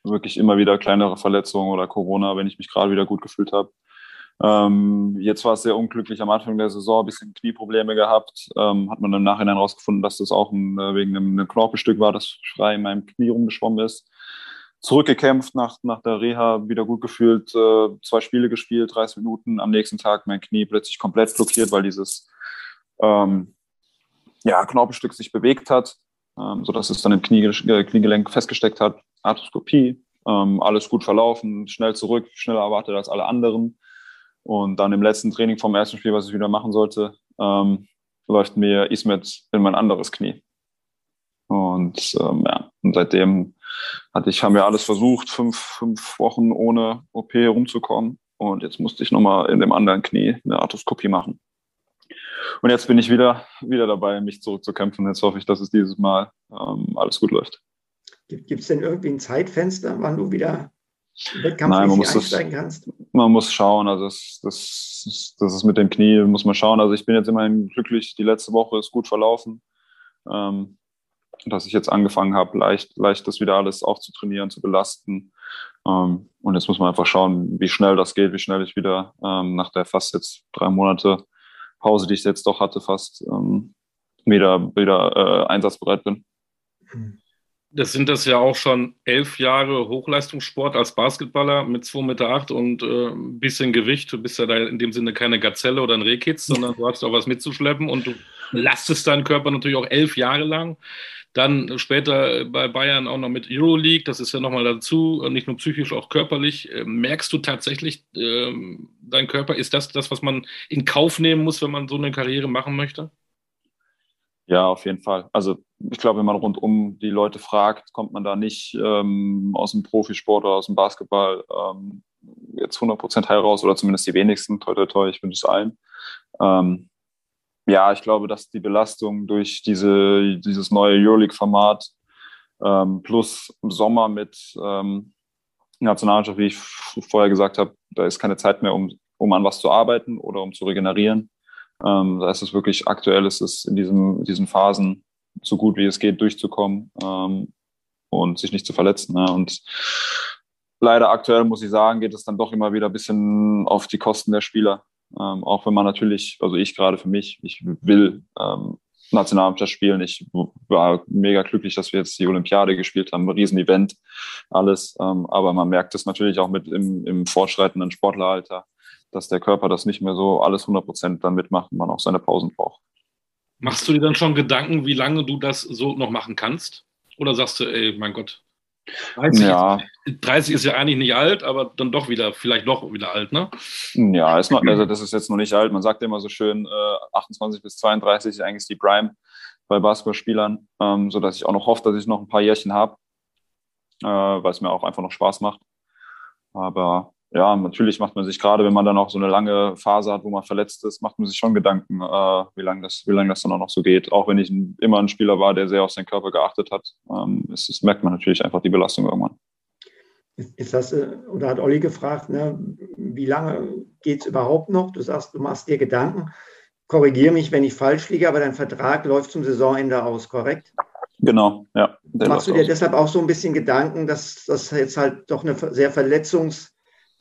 wirklich immer wieder kleinere Verletzungen oder Corona, wenn ich mich gerade wieder gut gefühlt habe. Ähm, jetzt war es sehr unglücklich am Anfang der Saison, ein bisschen Knieprobleme gehabt. Ähm, hat man im Nachhinein herausgefunden, dass das auch ein, äh, wegen einem Knorpelstück war, das frei in meinem Knie rumgeschwommen ist. Zurückgekämpft nach, nach der Reha, wieder gut gefühlt, äh, zwei Spiele gespielt, 30 Minuten. Am nächsten Tag mein Knie plötzlich komplett blockiert, weil dieses ähm, ja, Knorpelstück sich bewegt hat, ähm, sodass es dann im Knie, äh, Kniegelenk festgesteckt hat. Arthroskopie, ähm, alles gut verlaufen, schnell zurück, schneller erwartet als alle anderen. Und dann im letzten Training vom ersten Spiel, was ich wieder machen sollte, ähm, läuft mir Ismet in mein anderes Knie. Und ähm, ja, und seitdem hatte ich, haben wir alles versucht, fünf, fünf Wochen ohne OP rumzukommen. Und jetzt musste ich nochmal in dem anderen Knie eine Arthroskopie machen. Und jetzt bin ich wieder, wieder dabei, mich zurückzukämpfen. Jetzt hoffe ich, dass es dieses Mal ähm, alles gut läuft. Gibt es denn irgendwie ein Zeitfenster, wann du wieder Wettkampf Nein, man muss einsteigen das, kannst? Man muss schauen. Also das, das, das ist mit dem Knie, muss man schauen. Also ich bin jetzt immerhin glücklich. Die letzte Woche ist gut verlaufen. Ähm, dass ich jetzt angefangen habe, leicht, leicht das wieder alles aufzutrainieren, zu belasten. Ähm, und jetzt muss man einfach schauen, wie schnell das geht, wie schnell ich wieder ähm, nach der fast jetzt drei Monate Pause, die ich jetzt doch hatte, fast ähm, wieder, wieder äh, einsatzbereit bin. Das sind das ja auch schon elf Jahre Hochleistungssport als Basketballer mit 2,8 Meter acht und äh, ein bisschen Gewicht. Du bist ja da in dem Sinne keine Gazelle oder ein Rehkitz, sondern du hast auch was mitzuschleppen und du lastest deinen Körper natürlich auch elf Jahre lang. Dann später bei Bayern auch noch mit Euroleague, das ist ja nochmal dazu, nicht nur psychisch, auch körperlich. Ähm, merkst du tatsächlich, äh, dein Körper, ist das das, was man in Kauf nehmen muss, wenn man so eine Karriere machen möchte? Ja, auf jeden Fall. Also ich glaube, wenn man rundum die Leute fragt, kommt man da nicht ähm, aus dem Profisport oder aus dem Basketball ähm, jetzt 100% heil raus oder zumindest die wenigsten. Toi, toi, toi, ich wünsche es allen. Ähm, ja, ich glaube, dass die Belastung durch diese, dieses neue Euroleague-Format ähm, plus Sommer mit ähm, Nationalmannschaft, wie ich vorher gesagt habe, da ist keine Zeit mehr, um, um an was zu arbeiten oder um zu regenerieren. Ähm, da ist es wirklich aktuell, ist es in diesem, diesen Phasen so gut wie es geht durchzukommen ähm, und sich nicht zu verletzen. Ne? Und leider aktuell muss ich sagen, geht es dann doch immer wieder ein bisschen auf die Kosten der Spieler. Ähm, auch wenn man natürlich, also ich gerade für mich, ich will ähm, Nationalmannschaft spielen. Ich war mega glücklich, dass wir jetzt die Olympiade gespielt haben, ein Riesenevent, alles. Ähm, aber man merkt es natürlich auch mit im, im fortschreitenden Sportleralter, dass der Körper das nicht mehr so alles 100 Prozent dann mitmacht und man auch seine Pausen braucht. Machst du dir dann schon Gedanken, wie lange du das so noch machen kannst? Oder sagst du, ey, mein Gott, 30, ja. 30 ist ja eigentlich nicht alt, aber dann doch wieder, vielleicht doch wieder alt, ne? Ja, ist noch, also das ist jetzt noch nicht alt. Man sagt immer so schön, äh, 28 bis 32 ist eigentlich die Prime bei Basketballspielern, ähm, sodass ich auch noch hoffe, dass ich noch ein paar Jährchen habe, äh, weil es mir auch einfach noch Spaß macht. Aber ja, natürlich macht man sich gerade, wenn man dann auch so eine lange Phase hat, wo man verletzt ist, macht man sich schon Gedanken, äh, wie lange das, wie lange das dann auch noch so geht. Auch wenn ich immer ein Spieler war, der sehr auf seinen Körper geachtet hat, ähm, ist, das merkt man natürlich einfach die Belastung irgendwann. Ist das, äh, oder hat Olli gefragt, ne, wie lange geht es überhaupt noch? Du sagst, du machst dir Gedanken. Korrigiere mich, wenn ich falsch liege, aber dein Vertrag läuft zum Saisonende aus, korrekt? Genau, ja. Machst du dir aus. deshalb auch so ein bisschen Gedanken, dass das jetzt halt doch eine sehr verletzungs-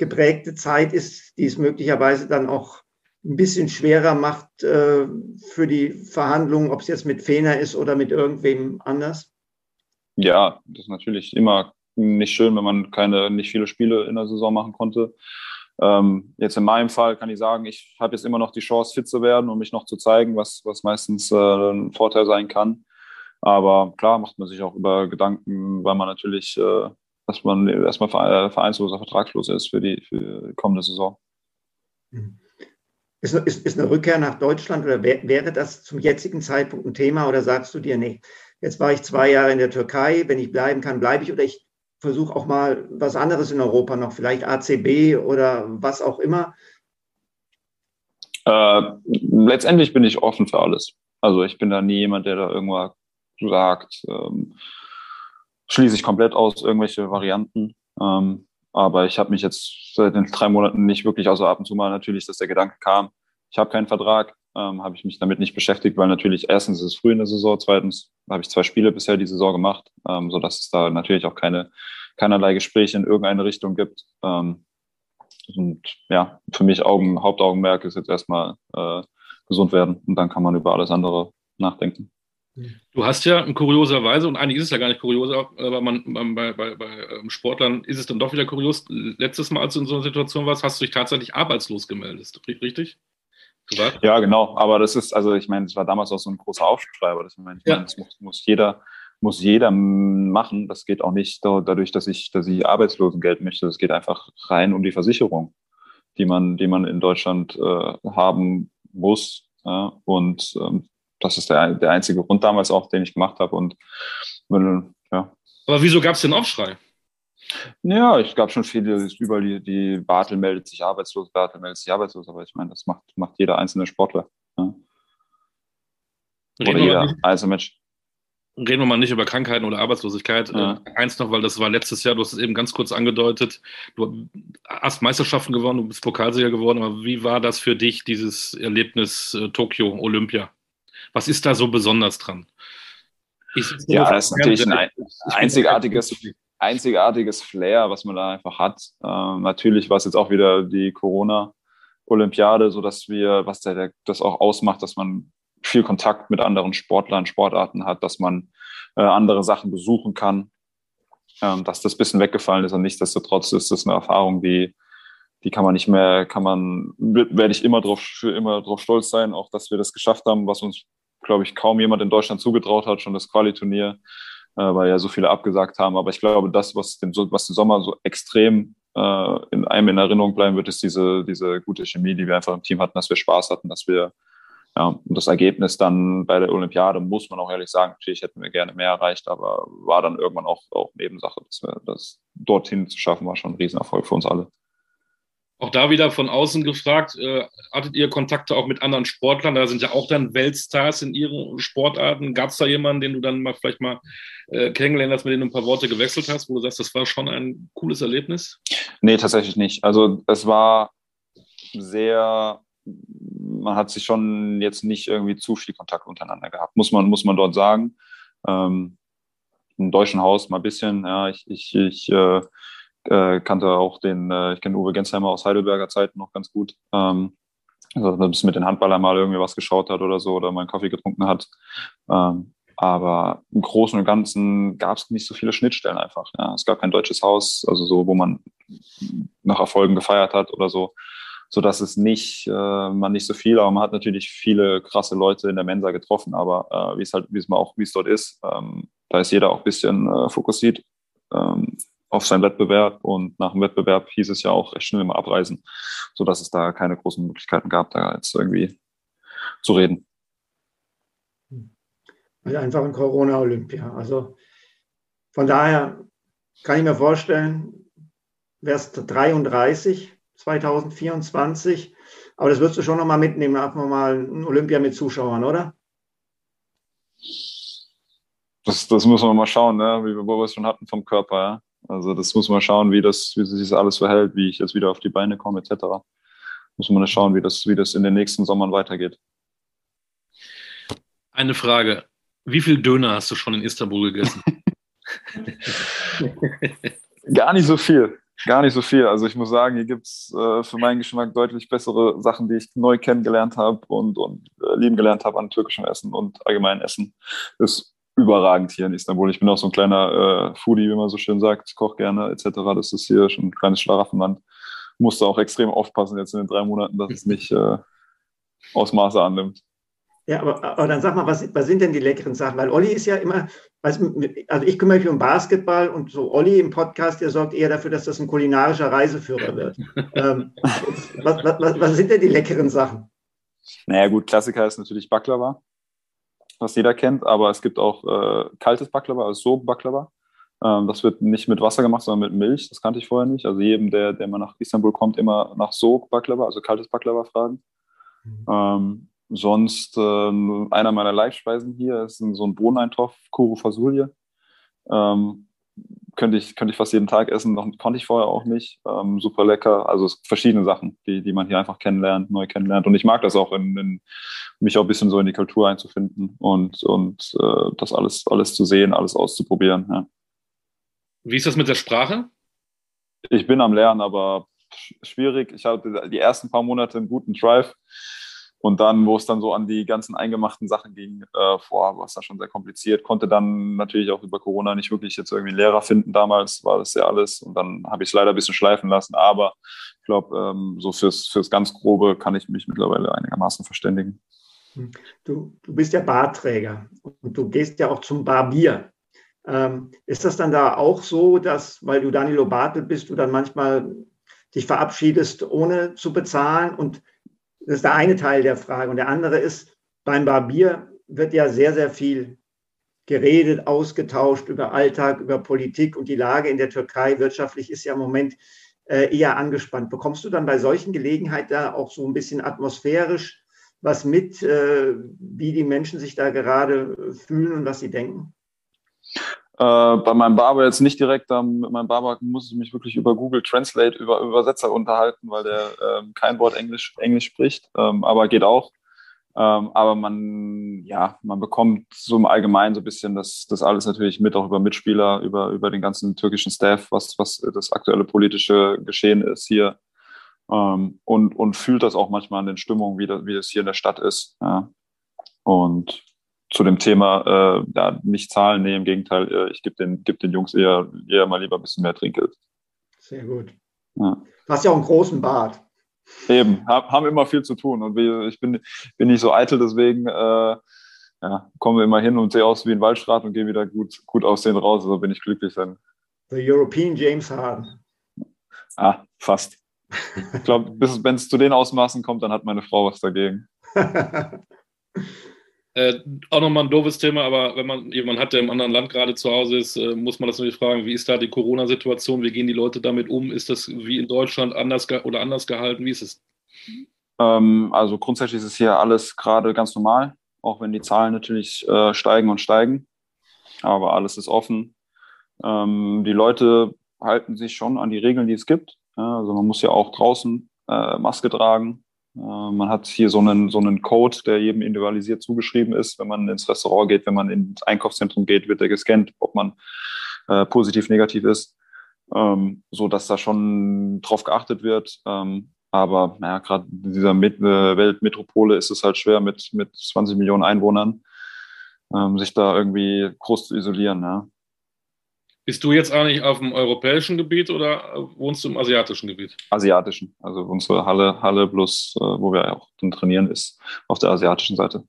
geprägte Zeit ist, die es möglicherweise dann auch ein bisschen schwerer macht äh, für die Verhandlungen, ob es jetzt mit Fener ist oder mit irgendwem anders? Ja, das ist natürlich immer nicht schön, wenn man keine, nicht viele Spiele in der Saison machen konnte. Ähm, jetzt in meinem Fall kann ich sagen, ich habe jetzt immer noch die Chance, fit zu werden und mich noch zu zeigen, was, was meistens äh, ein Vorteil sein kann. Aber klar macht man sich auch über Gedanken, weil man natürlich äh, dass man erstmal äh, vereinsloser, vertragslos ist für die, für die kommende Saison. Mhm. Ist, ist, ist eine Rückkehr nach Deutschland oder wär, wäre das zum jetzigen Zeitpunkt ein Thema oder sagst du dir, nee, jetzt war ich zwei Jahre in der Türkei, wenn ich bleiben kann, bleibe ich oder ich versuche auch mal was anderes in Europa noch, vielleicht ACB oder was auch immer? Äh, letztendlich bin ich offen für alles. Also ich bin da nie jemand, der da irgendwas sagt, ähm, schließe ich komplett aus irgendwelche Varianten. Ähm, aber ich habe mich jetzt seit den drei Monaten nicht wirklich, außer ab und zu mal natürlich, dass der Gedanke kam, ich habe keinen Vertrag, ähm, habe ich mich damit nicht beschäftigt, weil natürlich erstens ist es früh in der Saison, zweitens habe ich zwei Spiele bisher die Saison gemacht, ähm, so dass es da natürlich auch keine keinerlei Gespräche in irgendeine Richtung gibt. Ähm, und ja, für mich Augen, Hauptaugenmerk ist jetzt erstmal äh, gesund werden und dann kann man über alles andere nachdenken. Du hast ja kurioserweise, und eigentlich ist es ja gar nicht kurios, aber man, man bei, bei, bei, ähm, Sportlern ist es dann doch wieder kurios. Letztes Mal, als du in so einer Situation warst, hast du dich tatsächlich arbeitslos gemeldet, richtig? Privat? Ja, genau. Aber das ist, also ich meine, es war damals auch so ein großer Aufschrei, aber das, ich meine, ja. das muss, muss, jeder, muss jeder machen. Das geht auch nicht dadurch, dass ich, dass ich Arbeitslosengeld möchte. Das geht einfach rein um die Versicherung, die man, die man in Deutschland äh, haben muss. Ja? Und ähm, das ist der, der einzige Grund damals auch, den ich gemacht habe. Und ja. Aber wieso gab es den Aufschrei? Ja, ich gab schon viele, überall die, die Bartel meldet sich arbeitslos, Bartel meldet sich arbeitslos, aber ich meine, das macht, macht jeder einzelne Sportler. Ja. Oder jeder einzelne Mensch. Reden wir mal nicht über Krankheiten oder Arbeitslosigkeit. Ja. Äh, eins noch, weil das war letztes Jahr, du hast es eben ganz kurz angedeutet. Du hast Meisterschaften gewonnen, du bist Pokalsieger geworden, aber wie war das für dich, dieses Erlebnis äh, Tokio, Olympia? Was ist da so besonders dran? ja, das ist natürlich ein einzigartiges, einzigartiges Flair, was man da einfach hat. Ähm, natürlich war es jetzt auch wieder die Corona-Olympiade, sodass wir, was der, das auch ausmacht, dass man viel Kontakt mit anderen Sportlern, Sportarten hat, dass man äh, andere Sachen besuchen kann, ähm, dass das bisschen weggefallen ist und nichtsdestotrotz ist das eine Erfahrung, die, die kann man nicht mehr, kann man, werde ich immer drauf, für immer drauf stolz sein, auch dass wir das geschafft haben, was uns, glaube ich, kaum jemand in Deutschland zugetraut hat, schon das Quali-Turnier, äh, weil ja so viele abgesagt haben. Aber ich glaube, das, was den, was den Sommer so extrem äh, in einem in Erinnerung bleiben wird, ist diese, diese gute Chemie, die wir einfach im Team hatten, dass wir Spaß hatten, dass wir ja, und das Ergebnis dann bei der Olympiade, muss man auch ehrlich sagen, natürlich hätten wir gerne mehr erreicht, aber war dann irgendwann auch, auch Nebensache. Dass wir das dorthin zu schaffen, war schon ein Riesenerfolg für uns alle. Auch da wieder von außen gefragt, äh, hattet ihr Kontakte auch mit anderen Sportlern? Da sind ja auch dann Weltstars in ihren Sportarten. Gab es da jemanden, den du dann mal vielleicht mal äh, kennengelernt hast, mit dem du ein paar Worte gewechselt hast, wo du sagst, das war schon ein cooles Erlebnis? Nee, tatsächlich nicht. Also es war sehr man hat sich schon jetzt nicht irgendwie zu viel Kontakt untereinander gehabt, muss man, muss man dort sagen. Ähm, Im deutschen Haus mal ein bisschen, ja, ich, ich, ich äh, äh, kannte auch den, äh, ich kenne Uwe Gensheimer aus Heidelberger Zeiten noch ganz gut. Ähm, also bisschen mit den Handballern mal irgendwie was geschaut hat oder so oder mal einen Kaffee getrunken hat. Ähm, aber im Großen und Ganzen gab es nicht so viele Schnittstellen einfach. Ja. Es gab kein deutsches Haus, also so, wo man nach Erfolgen gefeiert hat oder so so dass es nicht, äh, man nicht so viel, aber man hat natürlich viele krasse Leute in der Mensa getroffen, aber äh, wie es halt, wie es mal auch, wie es dort ist, ähm, da ist jeder auch ein bisschen äh, fokussiert ähm, auf seinen Wettbewerb und nach dem Wettbewerb hieß es ja auch recht schnell immer abreisen, so dass es da keine großen Möglichkeiten gab, da jetzt irgendwie zu reden. Also einfach ein Corona-Olympia. Also von daher kann ich mir vorstellen, wärst 33, 2024. Aber das wirst du schon nochmal mitnehmen, einfach mal ein Olympia mit Zuschauern, oder? Das, das muss man mal schauen, ne? wie wir, wo wir es schon hatten vom Körper. Ja? Also das muss man schauen, wie das, wie sich das alles verhält, wie ich jetzt wieder auf die Beine komme, etc. Muss man schauen, wie das, wie das in den nächsten Sommern weitergeht. Eine Frage. Wie viel Döner hast du schon in Istanbul gegessen? Gar nicht so viel. Gar nicht so viel. Also ich muss sagen, hier gibt es äh, für meinen Geschmack deutlich bessere Sachen, die ich neu kennengelernt habe und, und äh, lieben gelernt habe an türkischem Essen und allgemein Essen. Ist überragend hier in Istanbul. Ich bin auch so ein kleiner äh, Foodie, wie man so schön sagt, koch gerne etc. Das ist hier schon ein kleines Schlaraffenland. Musste auch extrem aufpassen jetzt in den drei Monaten, dass es nicht äh, Ausmaße annimmt. Ja, aber, aber dann sag mal, was, was sind denn die leckeren Sachen? Weil Olli ist ja immer, also ich kümmere mich um Basketball und so Olli im Podcast, der sorgt eher dafür, dass das ein kulinarischer Reiseführer wird. ähm, was, was, was, sind denn die leckeren Sachen? Naja gut, Klassiker ist natürlich Baklava, was jeder kennt, aber es gibt auch äh, kaltes Baklava, also Sog Baklava. Ähm, das wird nicht mit Wasser gemacht, sondern mit Milch. Das kannte ich vorher nicht. Also jedem, der, der mal nach Istanbul kommt, immer nach Sog Baklava, also kaltes Baklava fragen. Mhm. Ähm, Sonst äh, einer meiner Live-Speisen hier ist so ein Bohneneintopf, Kuru Fasulje. Ähm, könnte ich, könnte ich fast jeden Tag essen, noch, konnte ich vorher auch nicht. Ähm, super lecker. Also verschiedene Sachen, die, die man hier einfach kennenlernt, neu kennenlernt. Und ich mag das auch, in, in mich auch ein bisschen so in die Kultur einzufinden und, und äh, das alles, alles zu sehen, alles auszuprobieren. Ja. Wie ist das mit der Sprache? Ich bin am Lernen, aber schwierig. Ich hatte die ersten paar Monate einen guten Drive. Und dann, wo es dann so an die ganzen eingemachten Sachen ging, äh, vor, war es dann schon sehr kompliziert. Konnte dann natürlich auch über Corona nicht wirklich jetzt irgendwie einen Lehrer finden. Damals war das ja alles. Und dann habe ich es leider ein bisschen schleifen lassen. Aber ich glaube, ähm, so fürs, fürs ganz Grobe kann ich mich mittlerweile einigermaßen verständigen. Du, du bist ja Barträger und du gehst ja auch zum Barbier. Ähm, ist das dann da auch so, dass, weil du Danilo Bartel bist, du dann manchmal dich verabschiedest, ohne zu bezahlen und das ist der eine Teil der Frage. Und der andere ist, beim Barbier wird ja sehr, sehr viel geredet, ausgetauscht über Alltag, über Politik und die Lage in der Türkei wirtschaftlich ist ja im Moment äh, eher angespannt. Bekommst du dann bei solchen Gelegenheiten da auch so ein bisschen atmosphärisch was mit, äh, wie die Menschen sich da gerade fühlen und was sie denken? Äh, bei meinem Barber jetzt nicht direkt, ähm, mit meinem Barber muss ich mich wirklich über Google Translate, über Übersetzer unterhalten, weil der ähm, kein Wort Englisch, Englisch spricht, ähm, aber geht auch. Ähm, aber man, ja, man bekommt so im Allgemeinen so ein bisschen das, das alles natürlich mit, auch über Mitspieler, über, über den ganzen türkischen Staff, was, was das aktuelle politische Geschehen ist hier. Ähm, und, und fühlt das auch manchmal an den Stimmungen, wie das, wie das hier in der Stadt ist. Ja. Und zu dem Thema, äh, ja, nicht zahlen, nee, im Gegenteil, äh, ich gebe den, geb den Jungs eher, eher mal lieber ein bisschen mehr Trinkgeld. Sehr gut. Ja. Du hast ja auch einen großen Bart. Eben, haben immer viel zu tun. Und ich bin, bin nicht so eitel, deswegen äh, ja, kommen wir immer hin und sehe aus wie ein Waldstrat und gehe wieder gut, gut aussehen raus. Also bin ich glücklich dann. The European James Harden. Ah, fast. Ich glaube, wenn es zu den Ausmaßen kommt, dann hat meine Frau was dagegen. Äh, auch nochmal ein doofes Thema, aber wenn man jemanden hat, der im anderen Land gerade zu Hause ist, äh, muss man das natürlich fragen, wie ist da die Corona-Situation? Wie gehen die Leute damit um? Ist das wie in Deutschland anders oder anders gehalten? Wie ist es? Ähm, also grundsätzlich ist es hier alles gerade ganz normal, auch wenn die Zahlen natürlich äh, steigen und steigen. Aber alles ist offen. Ähm, die Leute halten sich schon an die Regeln, die es gibt. Ja, also man muss ja auch draußen äh, Maske tragen. Äh, man hat hier so einen, so einen Code, der jedem individualisiert zugeschrieben ist. Wenn man ins Restaurant geht, wenn man ins Einkaufszentrum geht, wird der gescannt, ob man äh, positiv, negativ ist. Ähm, so dass da schon drauf geachtet wird. Ähm, aber naja, gerade in dieser Met äh, Weltmetropole ist es halt schwer, mit, mit 20 Millionen Einwohnern ähm, sich da irgendwie groß zu isolieren. Ja. Bist du jetzt eigentlich auf dem europäischen Gebiet oder wohnst du im asiatischen Gebiet? Asiatischen. Also unsere Halle, Halle plus, äh, wo wir auch dann trainieren, ist auf der asiatischen Seite.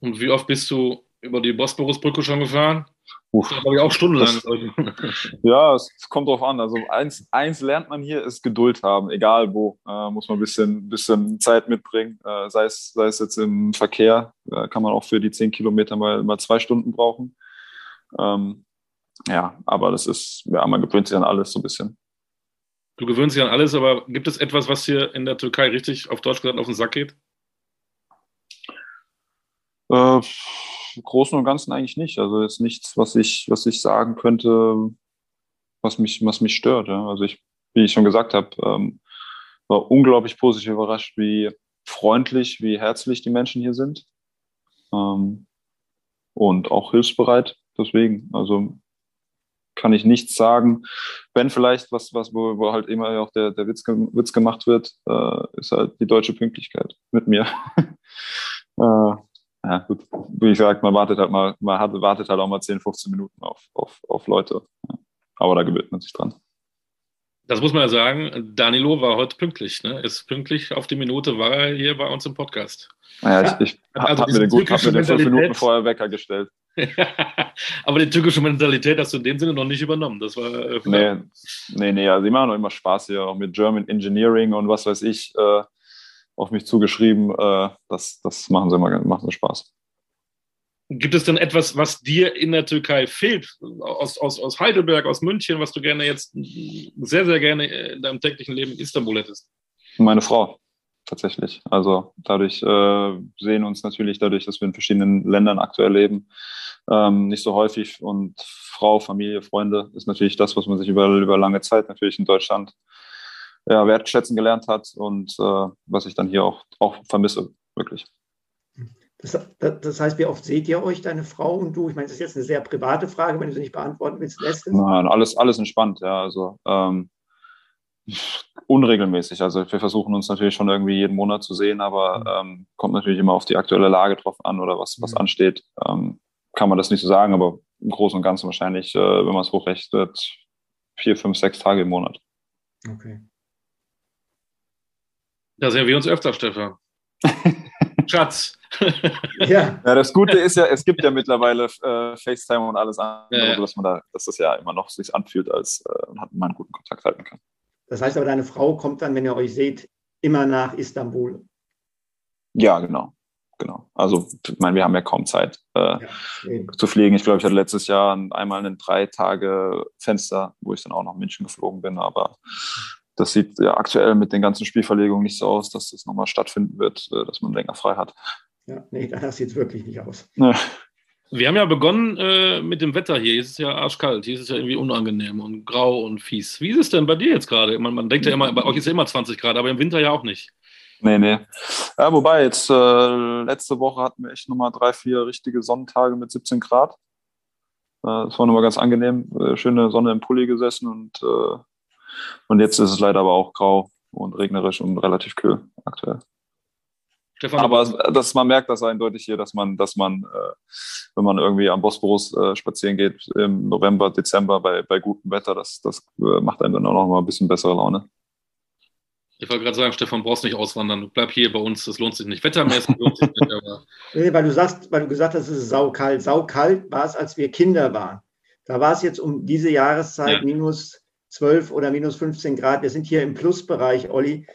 Und wie oft bist du über die Bosporusbrücke schon gefahren? Uff, das ich auch stundenlang. Das, ja, es, es, kommt drauf an. Also eins, eins lernt man hier, ist Geduld haben, egal wo. Äh, muss man ein bisschen, bisschen Zeit mitbringen. Äh, sei, es, sei es jetzt im Verkehr, äh, kann man auch für die zehn Kilometer mal, mal zwei Stunden brauchen. Ähm, ja, aber das ist, ja, man gewöhnt sich an alles so ein bisschen. Du gewöhnst dich an alles, aber gibt es etwas, was hier in der Türkei richtig auf Deutsch gesagt auf den Sack geht? Äh, Im Großen und Ganzen eigentlich nicht. Also jetzt nichts, was ich, was ich sagen könnte, was mich, was mich stört. Ja. Also ich, wie ich schon gesagt habe, ähm, war unglaublich positiv überrascht, wie freundlich, wie herzlich die Menschen hier sind. Ähm, und auch hilfsbereit. Deswegen, also kann ich nichts sagen. Wenn vielleicht was, was wo, wo halt immer auch der, der Witz, Witz gemacht wird, äh, ist halt die deutsche Pünktlichkeit mit mir. äh, ja, gut. Wie gesagt, man wartet halt mal, man hat, wartet halt auch mal 10, 15 Minuten auf, auf, auf Leute. Ja. Aber da gewöhnt man sich dran. Das muss man ja sagen, Danilo war heute pünktlich, ne? Ist pünktlich auf die Minute, war er hier bei uns im Podcast. Naja, ich, ich also habe mir, den, hab mir den fünf Minuten vorher Wecker gestellt. Aber die türkische Mentalität hast du in dem Sinne noch nicht übernommen. Das war. Äh, nee, nee, nee, also die machen auch immer Spaß hier, auch mit German Engineering und was weiß ich, äh, auf mich zugeschrieben. Äh, das, das machen sie immer, machen sie Spaß. Gibt es denn etwas, was dir in der Türkei fehlt, aus, aus, aus Heidelberg, aus München, was du gerne jetzt sehr, sehr gerne in deinem täglichen Leben in Istanbul hättest? Meine Frau tatsächlich. Also dadurch äh, sehen uns natürlich dadurch, dass wir in verschiedenen Ländern aktuell leben, ähm, nicht so häufig. Und Frau, Familie, Freunde ist natürlich das, was man sich über, über lange Zeit natürlich in Deutschland ja, wertschätzen gelernt hat und äh, was ich dann hier auch, auch vermisse, wirklich. Das, das, heißt, wie oft seht ihr euch, deine Frau und du? Ich meine, das ist jetzt eine sehr private Frage, wenn du sie nicht beantworten willst, lässt es. Nein, alles, alles entspannt, ja. Also ähm, unregelmäßig. Also wir versuchen uns natürlich schon irgendwie jeden Monat zu sehen, aber ähm, kommt natürlich immer auf die aktuelle Lage drauf an oder was, was mhm. ansteht. Ähm, kann man das nicht so sagen, aber im Großen und Ganzen wahrscheinlich, äh, wenn man es hochrechnet, vier, fünf, sechs Tage im Monat. Okay. Da sehen wir uns öfter, Stefan. Schatz. Ja. ja, das Gute ist ja, es gibt ja mittlerweile äh, FaceTime und alles andere, ja, dass man da, dass das ja immer noch sich anfühlt, als äh, man einen guten Kontakt halten kann. Das heißt aber, deine Frau kommt dann, wenn ihr euch seht, immer nach Istanbul. Ja, genau. Genau. Also, ich meine, wir haben ja kaum Zeit äh, ja, zu fliegen. Ich glaube, ich hatte letztes Jahr einmal ein drei Tage Fenster, wo ich dann auch nach München geflogen bin. Aber das sieht ja aktuell mit den ganzen Spielverlegungen nicht so aus, dass das nochmal stattfinden wird, äh, dass man länger frei hat. Ja, nee, das sieht es wirklich nicht aus. Ja. Wir haben ja begonnen äh, mit dem Wetter hier. Hier ist es ja arschkalt. Hier ist es ja irgendwie unangenehm und grau und fies. Wie ist es denn bei dir jetzt gerade? Man, man, denkt ja immer, bei euch ist ja immer 20 Grad, aber im Winter ja auch nicht. Nee, nee. Ja, wobei, jetzt äh, letzte Woche hatten wir echt nochmal drei, vier richtige Sonnentage mit 17 Grad. Äh, das war nochmal ganz angenehm. Äh, schöne Sonne im Pulli gesessen und, äh, und jetzt ist es leider aber auch grau und regnerisch und relativ kühl aktuell. Stefan, aber dass man merkt das eindeutig hier, dass man, dass man, äh, wenn man irgendwie am Bosporus äh, spazieren geht im November, Dezember bei, bei gutem Wetter, das, das äh, macht einen dann auch noch mal ein bisschen bessere Laune. Ich wollte gerade sagen, Stefan, brauchst nicht auswandern. Bleib hier bei uns, das lohnt sich nicht. Wettermäßig lohnt sich nicht, aber. Nee, weil du sagst, weil du gesagt hast, es ist saukalt. Saukalt war es, als wir Kinder waren. Da war es jetzt um diese Jahreszeit ja. minus 12 oder minus 15 Grad. Wir sind hier im Plusbereich, Olli.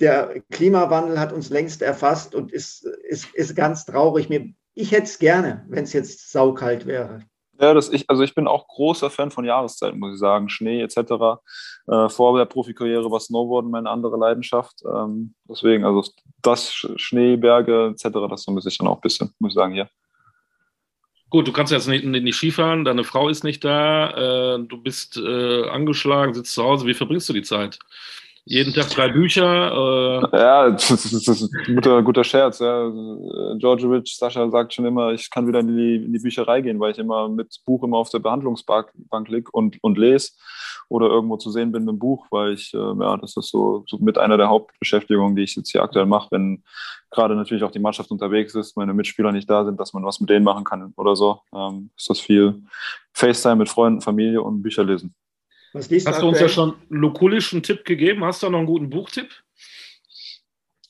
Der Klimawandel hat uns längst erfasst und ist, ist, ist ganz traurig. Mir, ich hätte es gerne, wenn es jetzt saukalt wäre. Ja, das ich, also ich bin auch großer Fan von Jahreszeiten, muss ich sagen. Schnee etc. Äh, vor der Profikarriere war Snowboarden meine andere Leidenschaft. Ähm, deswegen, also das Schnee, Berge etc., das vermisse ich dann auch ein bisschen, muss ich sagen, hier. Gut, du kannst jetzt nicht, nicht Skifahren, deine Frau ist nicht da, äh, du bist äh, angeschlagen, sitzt zu Hause. Wie verbringst du die Zeit? Jeden Tag drei Bücher. Äh ja, das ist, das ist ein guter, guter Scherz. Ja. Georgievich, Sascha sagt schon immer, ich kann wieder in die, in die Bücherei gehen, weil ich immer mit Buch immer auf der Behandlungsbank liege und, und lese oder irgendwo zu sehen bin mit dem Buch, weil ich, äh, ja, das ist so, so mit einer der Hauptbeschäftigungen, die ich jetzt hier aktuell mache, wenn gerade natürlich auch die Mannschaft unterwegs ist, meine Mitspieler nicht da sind, dass man was mit denen machen kann oder so. Ähm, ist das viel FaceTime mit Freunden, Familie und Bücher lesen. Was liest Hast du uns ja schon lokulischen Tipp gegeben? Hast du noch einen guten Buchtipp?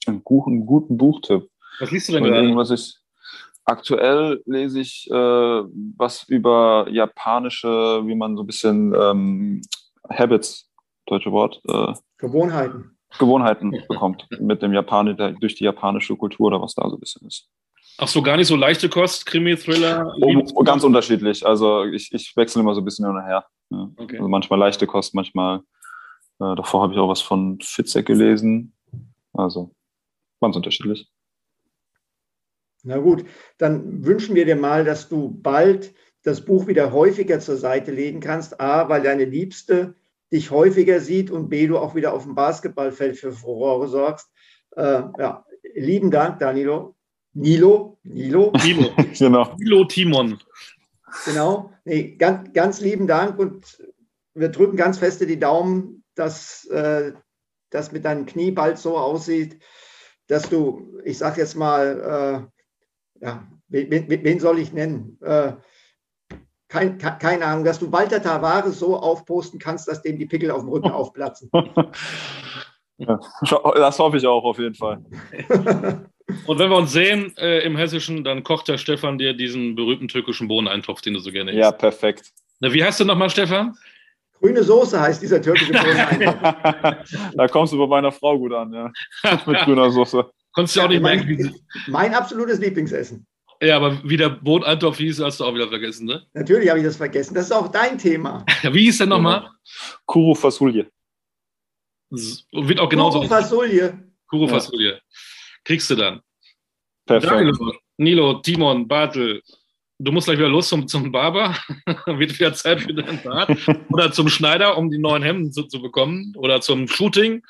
Einen guten, guten Buchtipp. Was liest du denn gerade? Was ich, aktuell lese ich äh, was über japanische, wie man so ein bisschen ähm, Habits, deutsche Wort. Äh, Gewohnheiten. Gewohnheiten bekommt mit dem Japaner, durch die japanische Kultur oder was da so ein bisschen ist. Ach so, gar nicht so leichte Kost, Krimi, Thriller? Oh, ganz unterschiedlich. Also ich, ich wechsle immer so ein bisschen hin und her. Ja. Okay. Also manchmal leichte Kost, manchmal. Äh, davor habe ich auch was von Fitzek gelesen. Also ganz unterschiedlich. Na gut, dann wünschen wir dir mal, dass du bald das Buch wieder häufiger zur Seite legen kannst. A, weil deine Liebste dich häufiger sieht und B, du auch wieder auf dem Basketballfeld für Furore sorgst. Äh, ja, lieben Dank, Danilo. Nilo, Nilo. Nilo, genau. Nilo Timon. Genau. Nee, ganz, ganz lieben Dank und wir drücken ganz feste die Daumen, dass äh, das mit deinem Knie bald so aussieht, dass du, ich sag jetzt mal, äh, ja, wen, wen, soll ich nennen? Äh, kein, keine Ahnung, dass du Walter Tavares so aufposten kannst, dass dem die Pickel auf dem Rücken aufplatzen. Ja, das hoffe ich auch auf jeden Fall. Und wenn wir uns sehen äh, im Hessischen, dann kocht der Stefan dir diesen berühmten türkischen Bohneneintopf, den du so gerne isst. Ja, perfekt. Na, wie heißt du nochmal, Stefan? Grüne Soße heißt dieser türkische Bohneneintopf. da kommst du bei meiner Frau gut an, ja. Mit grüner Soße. Konntest du auch nicht mein, merken. Mein absolutes Lieblingsessen. Ja, aber wie der Bohneneintopf hieß, hast du auch wieder vergessen, ne? Natürlich habe ich das vergessen. Das ist auch dein Thema. wie hieß der nochmal? Kuru Fasulje. Wird auch genauso. Kuru Fasulje. Kuru Fasulje. Ja kriegst du dann. Perfekt. Danke, Nilo, Timon, Bartel, du musst gleich wieder los zum, zum Barber. Wird wieder Zeit für deinen Bart. Oder zum Schneider, um die neuen Hemden zu, zu bekommen. Oder zum Shooting.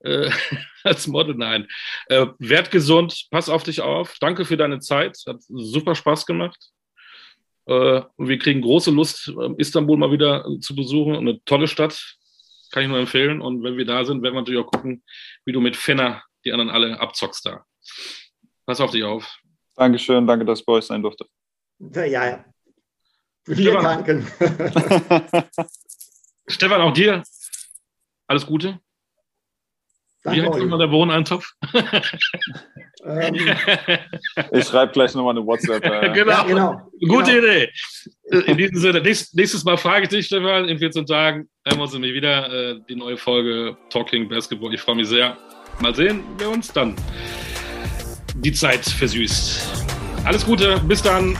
Äh, als Model, nein. Äh, werd gesund, pass auf dich auf. Danke für deine Zeit. Hat super Spaß gemacht. Äh, wir kriegen große Lust, äh, Istanbul mal wieder zu besuchen. Eine tolle Stadt. Kann ich nur empfehlen. Und wenn wir da sind, werden wir natürlich auch gucken, wie du mit Fenner die anderen alle abzockst da. Pass auf dich auf. Dankeschön, danke, dass ich bei euch sein durfte. Ja, ja. Wir danken. Stefan, auch dir alles Gute. Danke Wie heißt nochmal der Wohneintopf? Ähm. ich schreibe gleich nochmal eine WhatsApp. Äh. genau. Ja, genau. Gute genau. Idee. In diesem Sinne, nächstes Mal frage ich dich, Stefan, in 14 Tagen hören wir uns nämlich wieder äh, die neue Folge Talking Basketball. Ich freue mich sehr. Mal sehen, wer uns dann die Zeit versüßt. Alles Gute, bis dann.